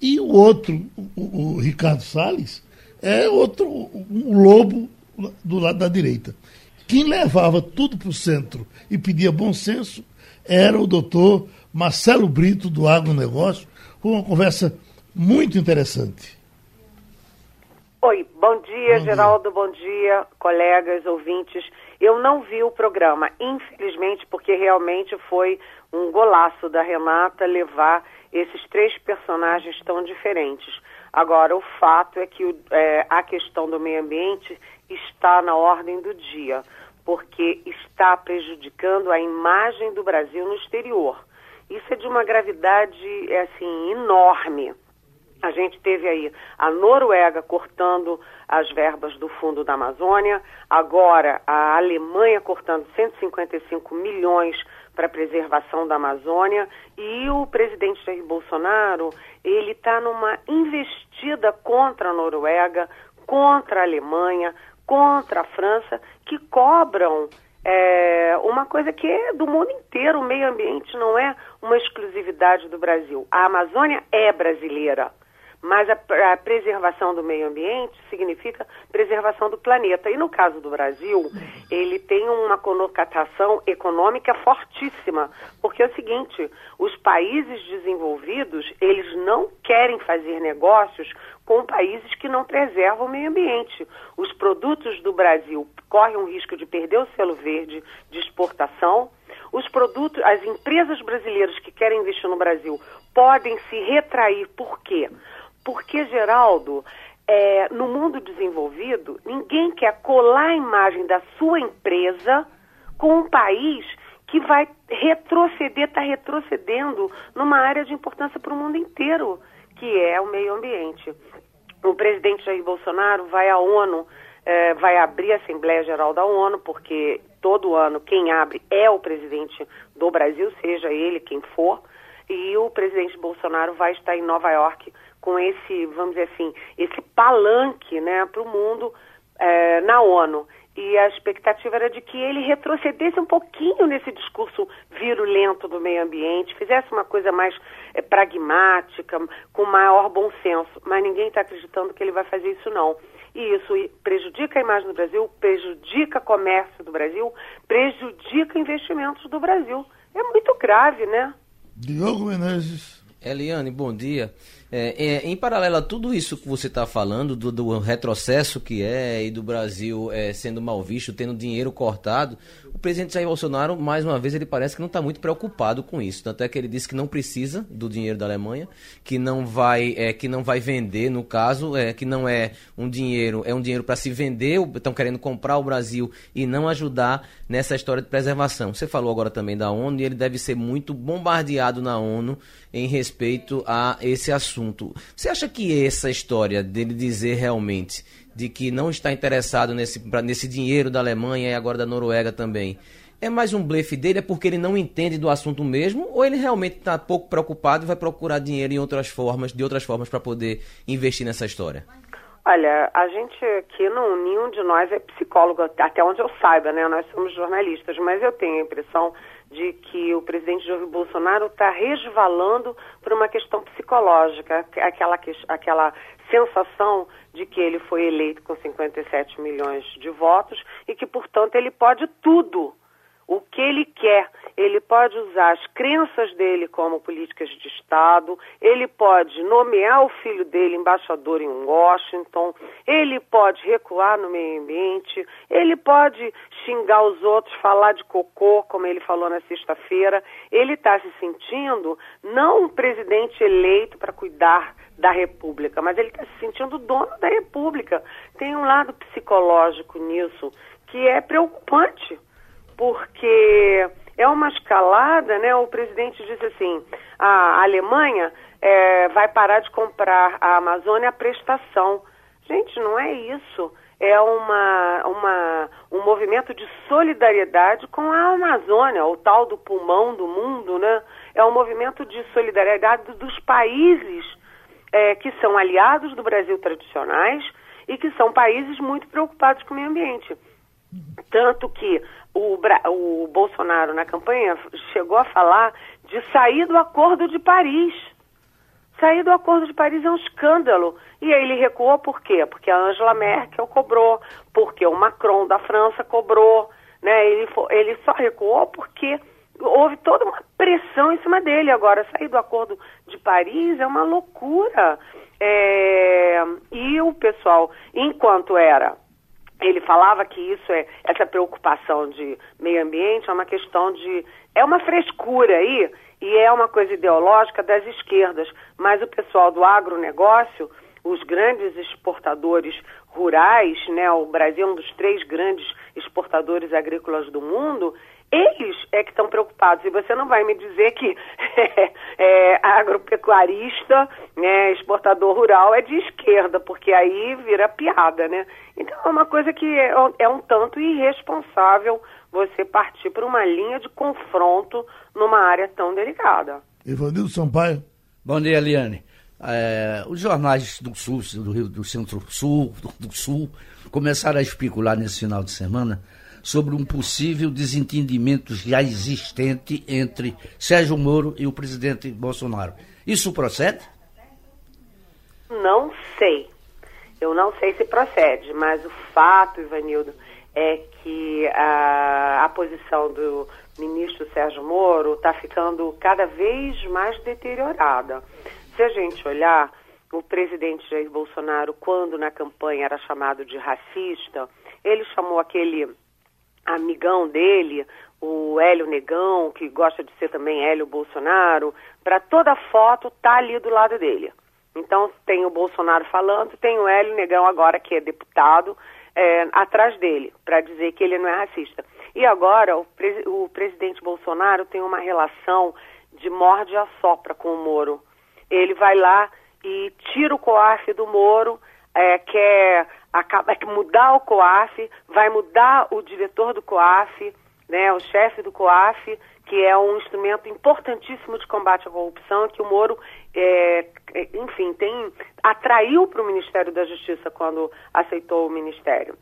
E o outro, o, o Ricardo Salles, é outro, um lobo do lado da direita. Quem levava tudo para o centro e pedia bom senso era o doutor Marcelo Brito, do agronegócio, com uma conversa muito interessante. Oi, bom dia, bom Geraldo, dia. bom dia, colegas, ouvintes. Eu não vi o programa, infelizmente, porque realmente foi um golaço da Renata levar esses três personagens tão diferentes. Agora, o fato é que é, a questão do meio ambiente está na ordem do dia, porque está prejudicando a imagem do Brasil no exterior. Isso é de uma gravidade é, assim enorme. A gente teve aí a Noruega cortando as verbas do Fundo da Amazônia, agora a Alemanha cortando 155 milhões para a preservação da Amazônia e o presidente Jair Bolsonaro ele está numa investida contra a Noruega, contra a Alemanha, contra a França, que cobram é, uma coisa que é do mundo inteiro. O meio ambiente não é uma exclusividade do Brasil. A Amazônia é brasileira. Mas a, a, preservação do meio ambiente significa preservação do planeta. E no caso do Brasil, ele tem uma conotação econômica fortíssima, porque é o seguinte, os países desenvolvidos, eles não querem fazer negócios com países que não preservam o meio ambiente. Os produtos do Brasil correm o risco de perder o selo verde de exportação. Os produtos, as empresas brasileiras que querem investir no Brasil podem se retrair. Por quê? Porque, Geraldo, é, no mundo desenvolvido, ninguém quer colar a imagem da sua empresa com um país que vai retroceder, está retrocedendo numa área de importância para o mundo inteiro, que é o meio ambiente. O presidente Jair Bolsonaro vai à ONU, é, vai abrir a Assembleia Geral da ONU, porque todo ano quem abre é o presidente do Brasil, seja ele quem for, e o presidente Bolsonaro vai estar em Nova York com esse, vamos dizer assim, esse palanque né, para o mundo é, na ONU. E a expectativa era de que ele retrocedesse um pouquinho nesse discurso virulento do meio ambiente, fizesse uma coisa mais é, pragmática, com maior bom senso. Mas ninguém está acreditando que ele vai fazer isso, não. E isso prejudica a imagem do Brasil, prejudica o comércio do Brasil, prejudica investimentos do Brasil. É muito grave, né? Diogo Menezes. Eliane, bom dia. É, é, em paralelo a tudo isso que você está falando, do, do, retrocesso que é e do Brasil é, sendo mal visto, tendo dinheiro cortado, o presidente Jair Bolsonaro, mais uma vez, ele parece que não está muito preocupado com isso. Tanto é que ele disse que não precisa do dinheiro da Alemanha, que não vai, é, que não vai vender, no caso, é, que não é um dinheiro, é um dinheiro para se vender, estão querendo comprar o Brasil e não ajudar nessa história de preservação. Você falou agora também da ONU e ele deve ser muito bombardeado na ONU em respeito a esse assunto. Você acha que essa história dele dizer realmente de que não está interessado nesse, nesse dinheiro da Alemanha e agora da Noruega também, é mais um blefe dele? É porque ele não entende do assunto mesmo? Ou ele realmente está pouco preocupado e vai procurar dinheiro em outras formas, de outras formas para poder investir nessa história? Olha, a gente aqui, não, nenhum de nós é psicólogo, até onde eu saiba, né? Nós somos jornalistas, mas eu tenho a impressão de que o presidente Jair Bolsonaro está resvalando por uma questão psicológica, aquela, aquela sensação de que ele foi eleito com 57 milhões de votos e que, portanto, ele pode tudo o que ele quer. Ele pode usar as crenças dele como políticas de Estado, ele pode nomear o filho dele embaixador em Washington, ele pode recuar no meio ambiente, ele pode xingar os outros, falar de cocô, como ele falou na sexta-feira. Ele está se sentindo não um presidente eleito para cuidar da República, mas ele está se sentindo dono da República. Tem um lado psicológico nisso que é preocupante porque é uma escalada, né? O presidente disse assim, a Alemanha é, vai parar de comprar a Amazônia a prestação. Gente, não é isso. É uma, uma, um movimento de solidariedade com a Amazônia, o tal do pulmão do mundo, né? É um movimento de solidariedade dos países é, que são aliados do Brasil tradicionais e que são países muito preocupados com o meio ambiente. Tanto que o, o Bolsonaro, na campanha, chegou a falar de sair do Acordo de Paris. Sair do Acordo de Paris é um escândalo. E aí ele recuou por quê? Porque a Angela Merkel cobrou, porque o Macron da França cobrou. Né? Ele, ele só recuou porque houve toda uma pressão em cima dele. Agora, sair do Acordo de Paris é uma loucura. É... E o pessoal, enquanto era ele falava que isso é essa preocupação de meio ambiente é uma questão de é uma frescura aí e é uma coisa ideológica das esquerdas, mas o pessoal do agronegócio, os grandes exportadores rurais, né, o Brasil é um dos três grandes exportadores agrícolas do mundo, eles é que estão preocupados. E você não vai me dizer que *laughs* é, é, agropecuarista, né, exportador rural é de esquerda, porque aí vira piada, né? Então é uma coisa que é, é um tanto irresponsável você partir para uma linha de confronto numa área tão delicada. Ivanildo Sampaio. Bom dia, Eliane. É, os jornais do Sul, do Rio do Centro-Sul, do, do Sul, começaram a especular nesse final de semana sobre um possível desentendimento já existente entre Sérgio Moro e o presidente Bolsonaro. Isso procede? Não sei. Eu não sei se procede, mas o fato, Ivanildo, é que a, a posição do ministro Sérgio Moro está ficando cada vez mais deteriorada. Se a gente olhar, o presidente Jair Bolsonaro, quando na campanha era chamado de racista, ele chamou aquele amigão dele, o Hélio Negão, que gosta de ser também Hélio Bolsonaro, para toda foto tá ali do lado dele. Então tem o Bolsonaro falando, tem o Hélio Negão agora que é deputado é, atrás dele para dizer que ele não é racista. E agora o, o presidente Bolsonaro tem uma relação de morde a sopra com o Moro. Ele vai lá e tira o coafe do Moro, é, quer é mudar o COAF, vai mudar o diretor do COAF, né, o chefe do COAF, que é um instrumento importantíssimo de combate à corrupção, que o Moro, é, é enfim, tem atraiu para o Ministério da Justiça quando aceitou o Ministério.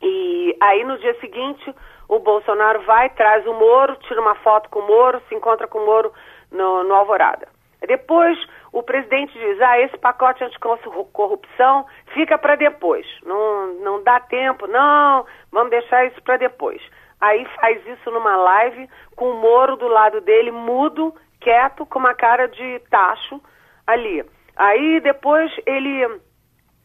E aí no dia seguinte o Bolsonaro vai, traz o Moro, tira uma foto com o Moro, se encontra com o Moro no, no Alvorada. Depois o presidente diz: ah, esse pacote anticorrupção fica para depois. Não, não dá tempo, não, vamos deixar isso para depois. Aí faz isso numa live com o Moro do lado dele, mudo, quieto, com uma cara de tacho ali. Aí depois ele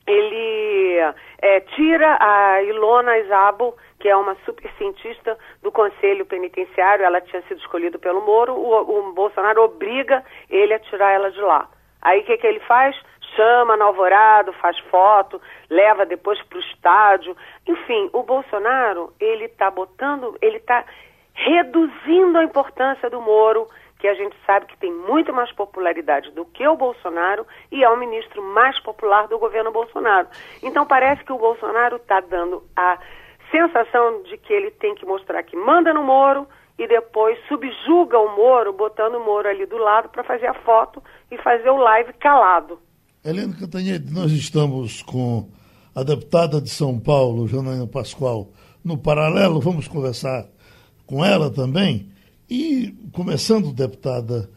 ele é, tira a Ilona Isabo, que é uma super cientista do Conselho Penitenciário, ela tinha sido escolhida pelo Moro, o, o Bolsonaro obriga ele a tirar ela de lá. Aí o que, que ele faz? Chama no alvorado, faz foto, leva depois para o estádio. Enfim, o Bolsonaro, ele está botando, ele está reduzindo a importância do Moro, que a gente sabe que tem muito mais popularidade do que o Bolsonaro e é o ministro mais popular do governo Bolsonaro. Então parece que o Bolsonaro está dando a sensação de que ele tem que mostrar que manda no Moro e depois subjuga o Moro, botando o Moro ali do lado para fazer a foto e fazer o live calado. Helena Cantanhede, nós estamos com a deputada de São Paulo, Janaína Pascoal, no paralelo, vamos conversar com ela também. E, começando, deputada,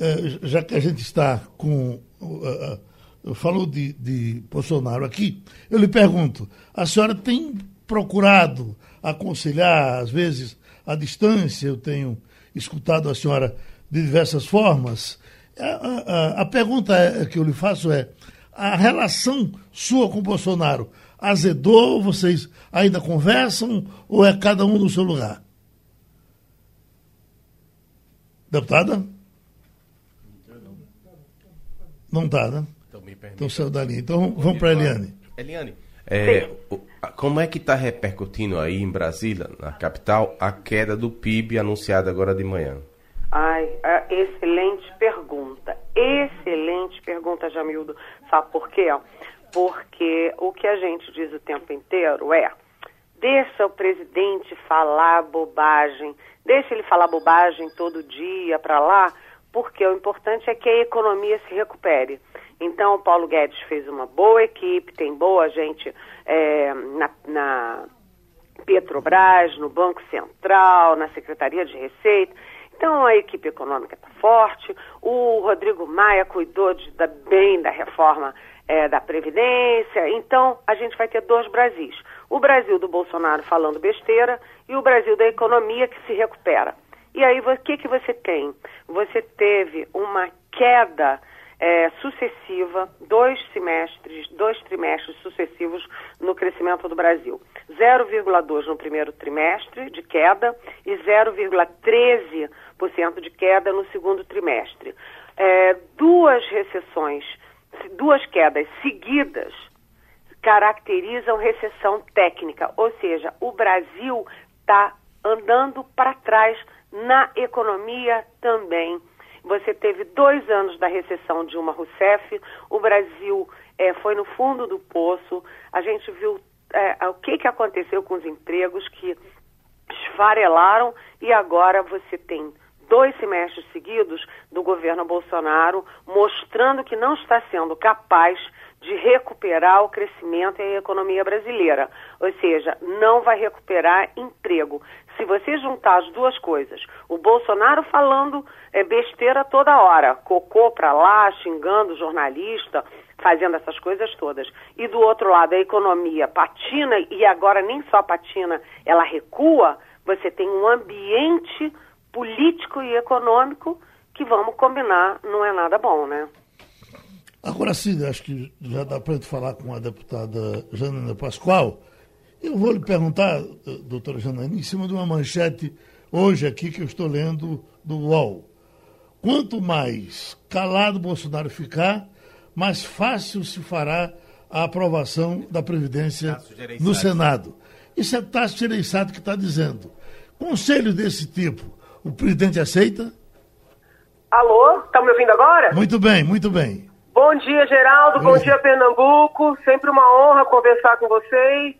eh, já que a gente está com. Uh, falou de, de Bolsonaro aqui, eu lhe pergunto: a senhora tem procurado aconselhar, às vezes, à distância, eu tenho escutado a senhora de diversas formas. A, a, a pergunta é, que eu lhe faço é: a relação sua com Bolsonaro azedou? Vocês ainda conversam ou é cada um no seu lugar? Deputada? Não está, né? Então saiu da linha. Então vamos para a Eliane. Eliane, é, como é que está repercutindo aí em Brasília, na capital, a queda do PIB anunciada agora de manhã? Ai, excelente pergunta. Excelente pergunta, Jamildo. Sabe por quê? Porque o que a gente diz o tempo inteiro é: deixa o presidente falar bobagem Deixa ele falar bobagem todo dia para lá, porque o importante é que a economia se recupere. Então, o Paulo Guedes fez uma boa equipe, tem boa gente é, na, na Petrobras, no Banco Central, na Secretaria de Receita. Então, a equipe econômica está forte. O Rodrigo Maia cuidou de, da, bem da reforma é, da Previdência. Então, a gente vai ter dois Brasis. O Brasil do Bolsonaro falando besteira e o Brasil da economia que se recupera. E aí, o que, que você tem? Você teve uma queda é, sucessiva, dois semestres, dois trimestres sucessivos no crescimento do Brasil. 0,2 no primeiro trimestre de queda e 0,13% de queda no segundo trimestre. É, duas recessões, duas quedas seguidas caracterizam recessão técnica, ou seja, o Brasil está andando para trás na economia também. Você teve dois anos da recessão Dilma Rousseff, o Brasil é, foi no fundo do poço, a gente viu é, o que, que aconteceu com os empregos que esfarelaram e agora você tem dois semestres seguidos do governo Bolsonaro mostrando que não está sendo capaz de recuperar o crescimento e a economia brasileira. Ou seja, não vai recuperar emprego. Se você juntar as duas coisas, o Bolsonaro falando é, besteira toda hora, cocô para lá, xingando jornalista, fazendo essas coisas todas. E do outro lado, a economia patina, e agora nem só patina, ela recua, você tem um ambiente político e econômico que, vamos combinar, não é nada bom, né? Agora sim, acho que já dá para falar com a deputada Janaina Pascoal. Eu vou lhe perguntar, doutora Janaina, em cima de uma manchete hoje aqui que eu estou lendo do UOL. Quanto mais calado Bolsonaro ficar, mais fácil se fará a aprovação da Previdência no Senado. Isso é Tasso Gereissati que está dizendo. Conselho desse tipo, o presidente aceita? Alô, está me ouvindo agora? Muito bem, muito bem. Bom dia, Geraldo. Bom dia, Pernambuco. Sempre uma honra conversar com vocês.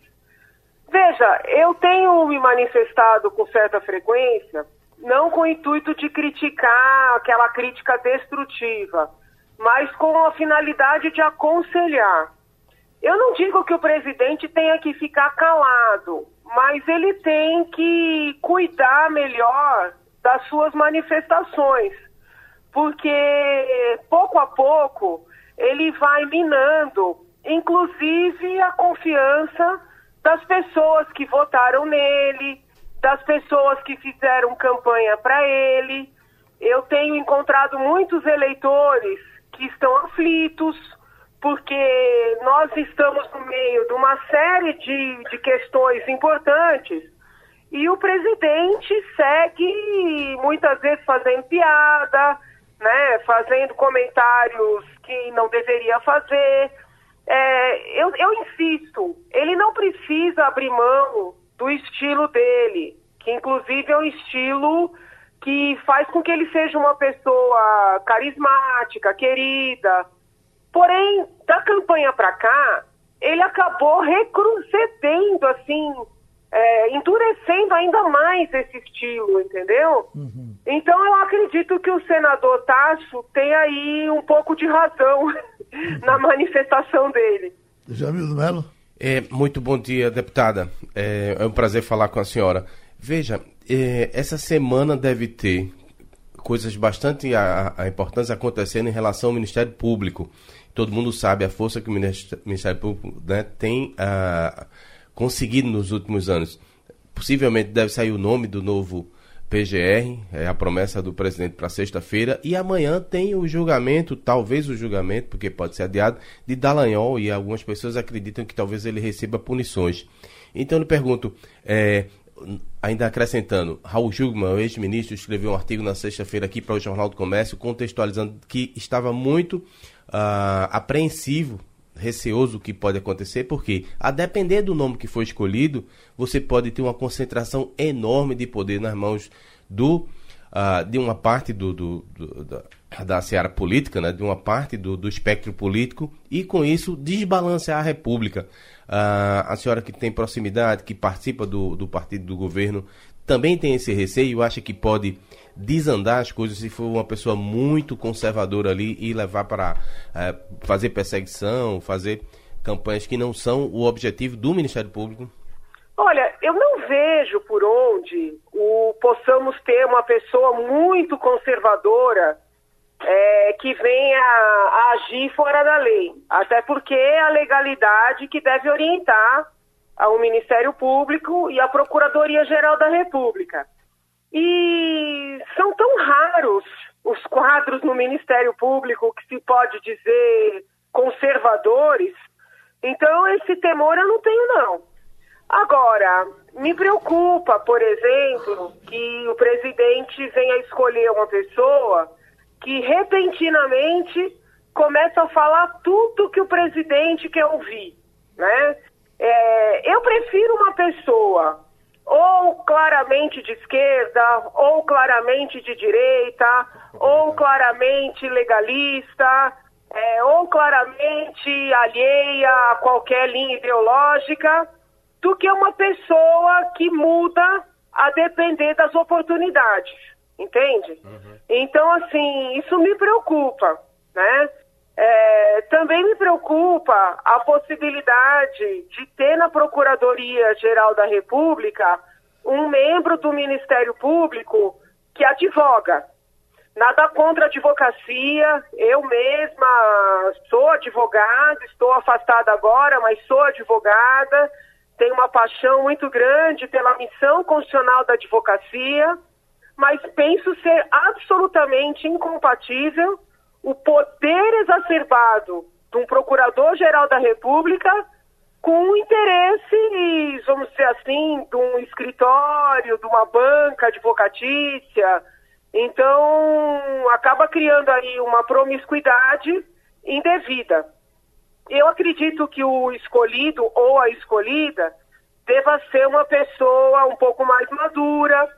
Veja, eu tenho me manifestado com certa frequência, não com o intuito de criticar aquela crítica destrutiva, mas com a finalidade de aconselhar. Eu não digo que o presidente tenha que ficar calado, mas ele tem que cuidar melhor das suas manifestações porque pouco a pouco ele vai minando, inclusive a confiança das pessoas que votaram nele, das pessoas que fizeram campanha para ele. Eu tenho encontrado muitos eleitores que estão aflitos, porque nós estamos no meio de uma série de, de questões importantes e o presidente segue muitas vezes fazendo piada, né, fazendo comentários que não deveria fazer. É, eu, eu insisto, ele não precisa abrir mão do estilo dele, que inclusive é um estilo que faz com que ele seja uma pessoa carismática, querida. Porém, da campanha para cá, ele acabou recrudescendo, assim, é, endurecendo ainda mais esse estilo, entendeu? Uhum. Então eu acredito que o senador Tasso tem aí um pouco de razão *laughs* na manifestação dele. Jamil do Melo? É, muito bom dia, deputada. É, é, um prazer falar com a senhora. Veja, é, essa semana deve ter coisas bastante a, a importantes acontecendo em relação ao Ministério Público. Todo mundo sabe a força que o Ministério Público né, tem. A, conseguido nos últimos anos. Possivelmente deve sair o nome do novo PGR, é a promessa do presidente para sexta-feira, e amanhã tem o julgamento, talvez o julgamento, porque pode ser adiado, de Dallagnol, e algumas pessoas acreditam que talvez ele receba punições. Então eu lhe pergunto, é, ainda acrescentando, Raul Jugman, ex-ministro, escreveu um artigo na sexta-feira aqui para o Jornal do Comércio, contextualizando que estava muito uh, apreensivo receoso que pode acontecer, porque a depender do nome que for escolhido, você pode ter uma concentração enorme de poder nas mãos do uh, de uma parte do, do, do da seara política, né, de uma parte do, do espectro político, e com isso desbalancear a República. Uh, a senhora que tem proximidade, que participa do, do partido do governo, também tem esse receio, acha que pode desandar as coisas se for uma pessoa muito conservadora ali e levar para é, fazer perseguição, fazer campanhas que não são o objetivo do Ministério Público? Olha, eu não vejo por onde o, possamos ter uma pessoa muito conservadora é, que venha a agir fora da lei. Até porque é a legalidade que deve orientar ao Ministério Público e à Procuradoria-Geral da República. E são tão raros os quadros no Ministério Público que se pode dizer conservadores. Então, esse temor eu não tenho, não. Agora, me preocupa, por exemplo, que o presidente venha escolher uma pessoa que repentinamente começa a falar tudo que o presidente quer ouvir, né? É, eu prefiro uma pessoa ou claramente de esquerda, ou claramente de direita, ou claramente legalista, é, ou claramente alheia a qualquer linha ideológica, do que uma pessoa que muda a depender das oportunidades, entende? Uhum. Então, assim, isso me preocupa, né? É, também me preocupa a possibilidade de ter na Procuradoria-Geral da República um membro do Ministério Público que advoga. Nada contra a advocacia, eu mesma sou advogada, estou afastada agora, mas sou advogada, tenho uma paixão muito grande pela missão constitucional da advocacia, mas penso ser absolutamente incompatível o poder exacerbado de um procurador-geral da República com interesses, vamos dizer assim, de um escritório, de uma banca advocatícia. Então, acaba criando aí uma promiscuidade indevida. Eu acredito que o escolhido ou a escolhida deva ser uma pessoa um pouco mais madura,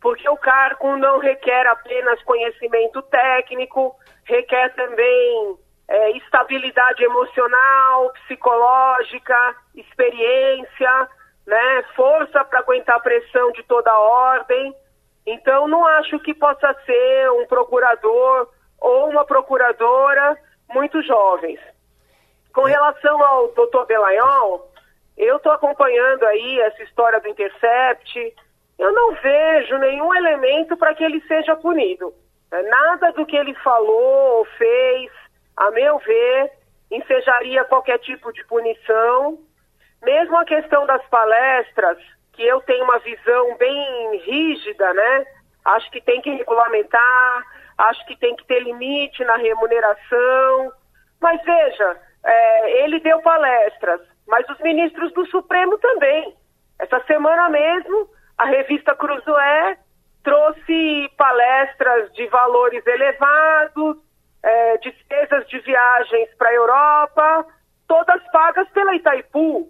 porque o cargo não requer apenas conhecimento técnico, requer também é, estabilidade emocional, psicológica, experiência, né, força para aguentar a pressão de toda ordem. Então, não acho que possa ser um procurador ou uma procuradora muito jovens. Com relação ao doutor Belayon, eu estou acompanhando aí essa história do Intercept. Eu não vejo nenhum elemento para que ele seja punido. É, nada do que ele falou ou fez, a meu ver, ensejaria qualquer tipo de punição. Mesmo a questão das palestras, que eu tenho uma visão bem rígida, né? Acho que tem que regulamentar, acho que tem que ter limite na remuneração. Mas veja, é, ele deu palestras, mas os ministros do Supremo também. Essa semana mesmo, a revista Cruzoé trouxe palestras de valores elevados, é, despesas de viagens para a Europa, todas pagas pela Itaipu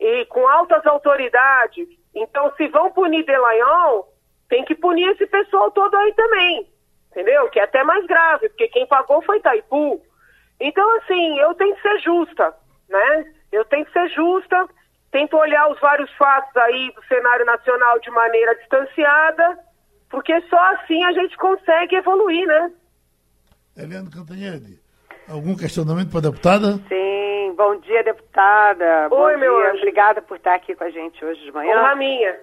e com altas autoridades. Então, se vão punir Delanhol, tem que punir esse pessoal todo aí também, entendeu? Que é até mais grave, porque quem pagou foi Itaipu. Então, assim, eu tenho que ser justa, né? Eu tenho que ser justa, tento olhar os vários fatos aí do cenário nacional de maneira distanciada porque só assim a gente consegue evoluir, né? Eliane Cantanhede, algum questionamento para a deputada? Sim, bom dia, deputada. Oi, bom meu dia. anjo. Obrigada por estar aqui com a gente hoje de manhã. Honra minha.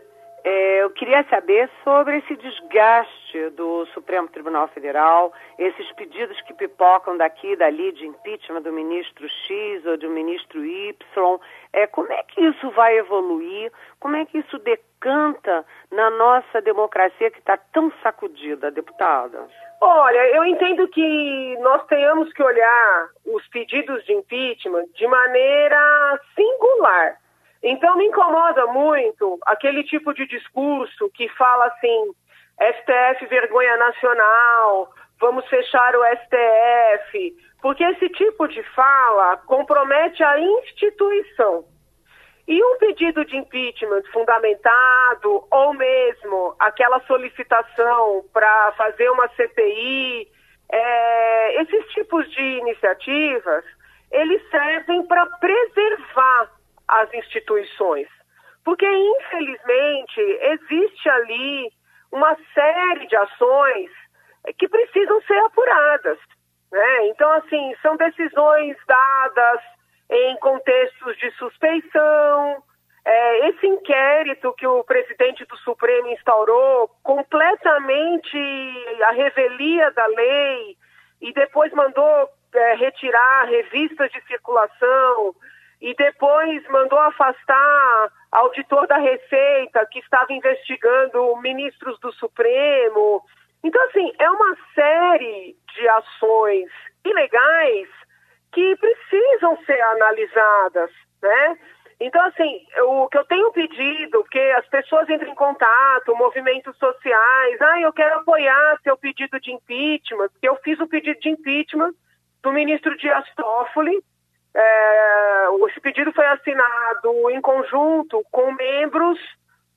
É, eu queria saber sobre esse desgaste do Supremo Tribunal Federal, esses pedidos que pipocam daqui e dali de impeachment do ministro X ou do ministro Y. É, como é que isso vai evoluir? Como é que isso decanta na nossa democracia que está tão sacudida, deputada? Olha, eu entendo que nós tenhamos que olhar os pedidos de impeachment de maneira singular. Então me incomoda muito aquele tipo de discurso que fala assim, STF vergonha nacional, vamos fechar o STF, porque esse tipo de fala compromete a instituição. E um pedido de impeachment fundamentado, ou mesmo aquela solicitação para fazer uma CPI, é, esses tipos de iniciativas, eles servem para preservar as instituições. Porque, infelizmente, existe ali uma série de ações que precisam ser apuradas. Né? Então, assim, são decisões dadas em contextos de suspeição. É, esse inquérito que o presidente do Supremo instaurou, completamente a revelia da lei, e depois mandou é, retirar revistas de circulação, e depois mandou afastar auditor da Receita que estava investigando ministros do Supremo. Então, assim, é uma série de ações ilegais que precisam ser analisadas, né? Então, assim, o que eu tenho pedido, que as pessoas entrem em contato, movimentos sociais, ah, eu quero apoiar seu pedido de impeachment, eu fiz o pedido de impeachment do ministro Dias Toffoli, é, esse pedido foi assinado em conjunto com membros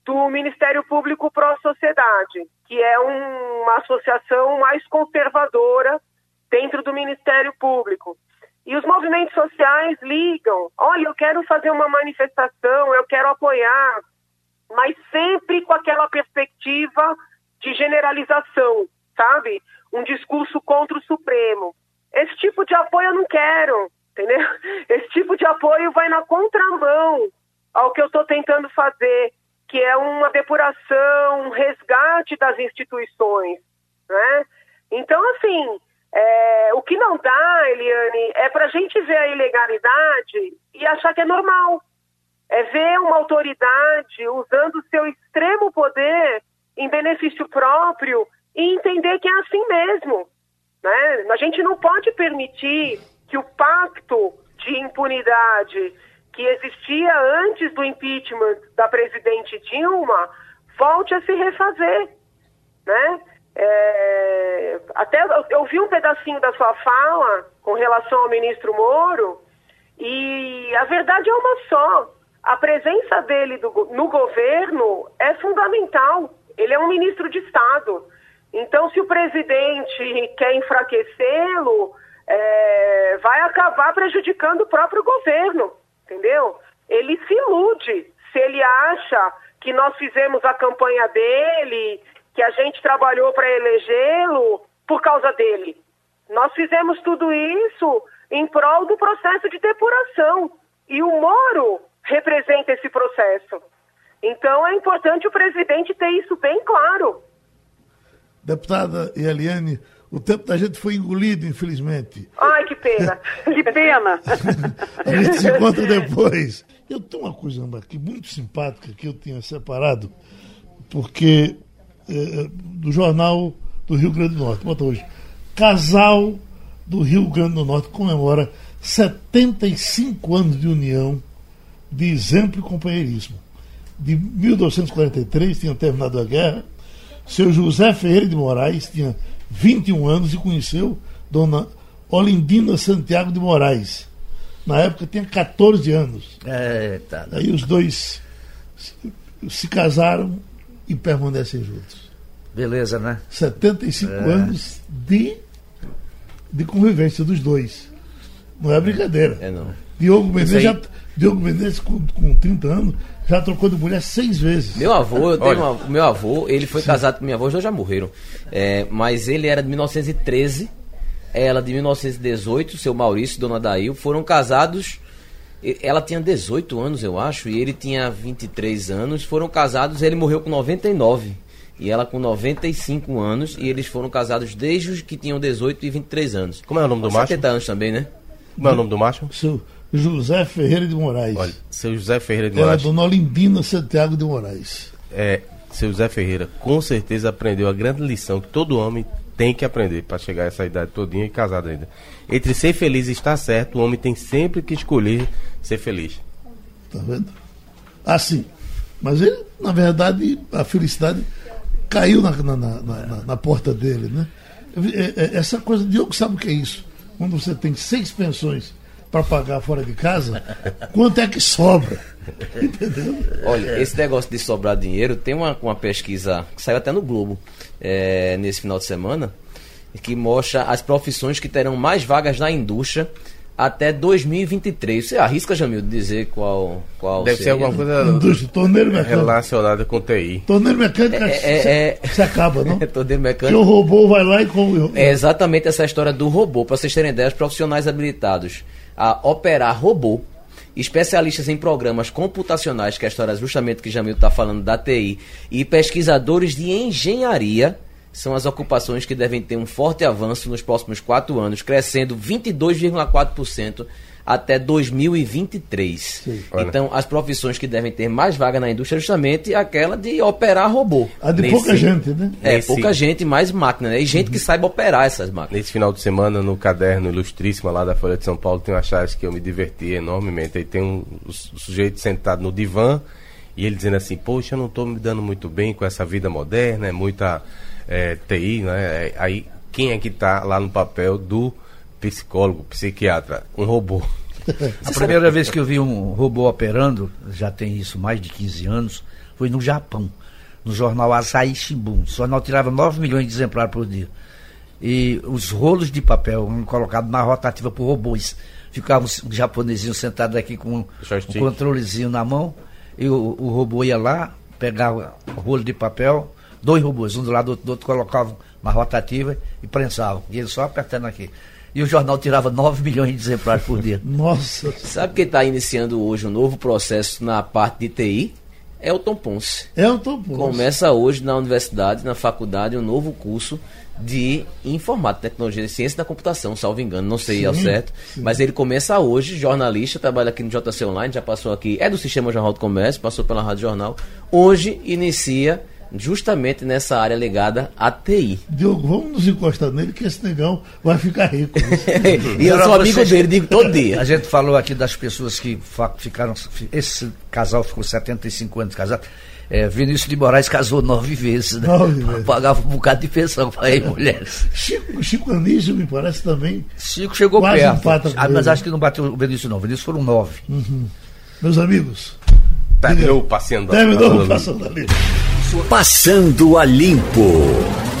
do Ministério Público Pró Sociedade, que é um, uma associação mais conservadora dentro do Ministério Público. E os movimentos sociais ligam: olha, eu quero fazer uma manifestação, eu quero apoiar, mas sempre com aquela perspectiva de generalização, sabe? Um discurso contra o Supremo. Esse tipo de apoio eu não quero, entendeu? *laughs* Esse tipo de apoio vai na contramão ao que eu estou tentando fazer, que é uma depuração, um resgate das instituições, né? Então, assim, é, o que não dá, Eliane, é para a gente ver a ilegalidade e achar que é normal. É ver uma autoridade usando seu extremo poder em benefício próprio e entender que é assim mesmo. Né? A gente não pode permitir que o pacto de impunidade que existia antes do impeachment da presidente Dilma volte a se refazer. Né? É, até eu vi um pedacinho da sua fala com relação ao ministro Moro e a verdade é uma só. A presença dele do, no governo é fundamental. Ele é um ministro de Estado. Então, se o presidente quer enfraquecê-lo, é, vai acabar prejudicando o próprio governo, entendeu? Ele se ilude se ele acha que nós fizemos a campanha dele que a gente trabalhou para elegê-lo por causa dele. Nós fizemos tudo isso em prol do processo de depuração. E o Moro representa esse processo. Então é importante o presidente ter isso bem claro. Deputada Eliane, o tempo da gente foi engolido, infelizmente. Ai, que pena. *laughs* que pena. a gente se encontra depois. Eu tenho uma coisa aqui muito simpática que eu tinha separado, porque eh, do jornal do Rio Grande do Norte. Bota hoje. Casal do Rio Grande do Norte comemora 75 anos de união, de exemplo e companheirismo. De 1243 tinham terminado a guerra. Seu José Ferreira de Moraes tinha 21 anos e conheceu Dona Olindina Santiago de Moraes. Na época tinha 14 anos. Eita. Aí os dois se, se casaram e permanecem juntos. Beleza, né? 75 é. anos de, de convivência dos dois. Não é brincadeira. É não. Diogo Menezes, aí... já, Diogo Menezes com, com 30 anos, já trocou de mulher seis vezes. Meu avô, eu tenho uma, meu avô, ele foi Sim. casado com minha avó, os dois já morreram. É, mas ele era de 1913, ela de 1918, seu Maurício, dona Dail, foram casados ela tinha 18 anos, eu acho, e ele tinha 23 anos. Foram casados, ele morreu com 99. E ela com 95 anos, e eles foram casados desde os que tinham 18 e 23 anos. Como é o nome do macho? 70 anos também, né? Como é o nome do macho? Seu José Ferreira de Moraes. Olha, seu José Ferreira de Moraes. Era Dona Olimpina Santiago de Moraes. É, seu José Ferreira com certeza aprendeu a grande lição que todo homem tem que aprender para chegar a essa idade todinha e casado ainda. Entre ser feliz e estar certo, o homem tem sempre que escolher ser feliz. Tá vendo? Assim. Mas ele, na verdade, a felicidade caiu na, na, na, na, na porta dele, né? É, é, essa coisa, Diogo sabe o que é isso? Quando você tem seis pensões para pagar fora de casa, quanto é que sobra? *laughs* Entendeu? Olha, esse negócio de sobrar dinheiro, tem uma, uma pesquisa que saiu até no Globo é, nesse final de semana, que mostra as profissões que terão mais vagas na indústria até 2023. Você arrisca, Jamil, dizer qual, qual Deve seria? ser alguma coisa indústria, torneiro mecânico. relacionada com TI. Torneiro mecânico é, é, é, se acaba, não? *laughs* torneiro mecânico. Que o robô vai lá e... Com... É exatamente essa história do robô. Para vocês terem ideia, os profissionais habilitados a operar robô especialistas em programas computacionais, que é a história justamente que Jamil está falando da TI, e pesquisadores de engenharia são as ocupações que devem ter um forte avanço nos próximos quatro anos, crescendo 22,4% até 2023. Então, as profissões que devem ter mais vaga na indústria é justamente aquela de operar robô. A de Nesse- pouca gente, né? É, Nesse- pouca gente, mais máquina, né? E gente que saiba operar essas máquinas. Nesse final de semana, no caderno ilustríssimo lá da Folha de São Paulo, tem uma charge que eu me diverti enormemente. Aí tem um, su- sujeito sentado no divã e ele dizendo assim: Poxa, eu não estou me dando muito bem com essa vida moderna, é muita é, TI, né? É, Aí quem é que está lá no papel do psicólogo, psiquiatra? Um robô. *laughs* A primeira vez que eu vi um robô operando, já tem isso mais de 15 anos, foi no Japão, no jornal Asahi Shimbun. O jornal tirava 9 milhões de exemplares por dia. E os rolos de papel eram colocados na rotativa por robôs. Ficava um japonesinho sentado aqui com um controlezinho na mão, e o, o robô ia lá, pegava o rolo de papel, dois robôs, um do lado do outro, do outro colocavam na rotativa e prensavam. E ele só apertando aqui. E o jornal tirava 9 milhões de exemplares por dia. *laughs* Nossa. Sabe quem está iniciando hoje um novo processo na parte de TI? É o Tom Ponce. É o Tom Ponce. Começa hoje na universidade, na faculdade, um novo curso de informática, tecnologia e ciência da computação, salvo engano, não sei ao Sim, certo. Mas ele começa hoje, jornalista, trabalha aqui no JC Online, já passou aqui, é do Sistema Jornal do Comércio, passou pela Rádio Jornal. Hoje inicia justamente nessa área ligada à TI. Diogo, vamos nos encostar nele que esse negão vai ficar rico. *laughs* e eu sou amigo vocês- dele, digo todo dia. A gente falou aqui das pessoas que ficaram. Esse casal ficou 75 anos casado. É, Vinícius de Moraes casou nove vezes, né? Nove vezes. *laughs* Pagava um bocado de pensão para ele, mulheres. Chico, Chico Anísio me parece também. Chico chegou Quase perto. empata Ah, mas acho que não bateu o Vinícius, não. O Vinícius foram nove. Meus amigos, Terminou passeando. terminou o Passando ali. Passando a Limpo.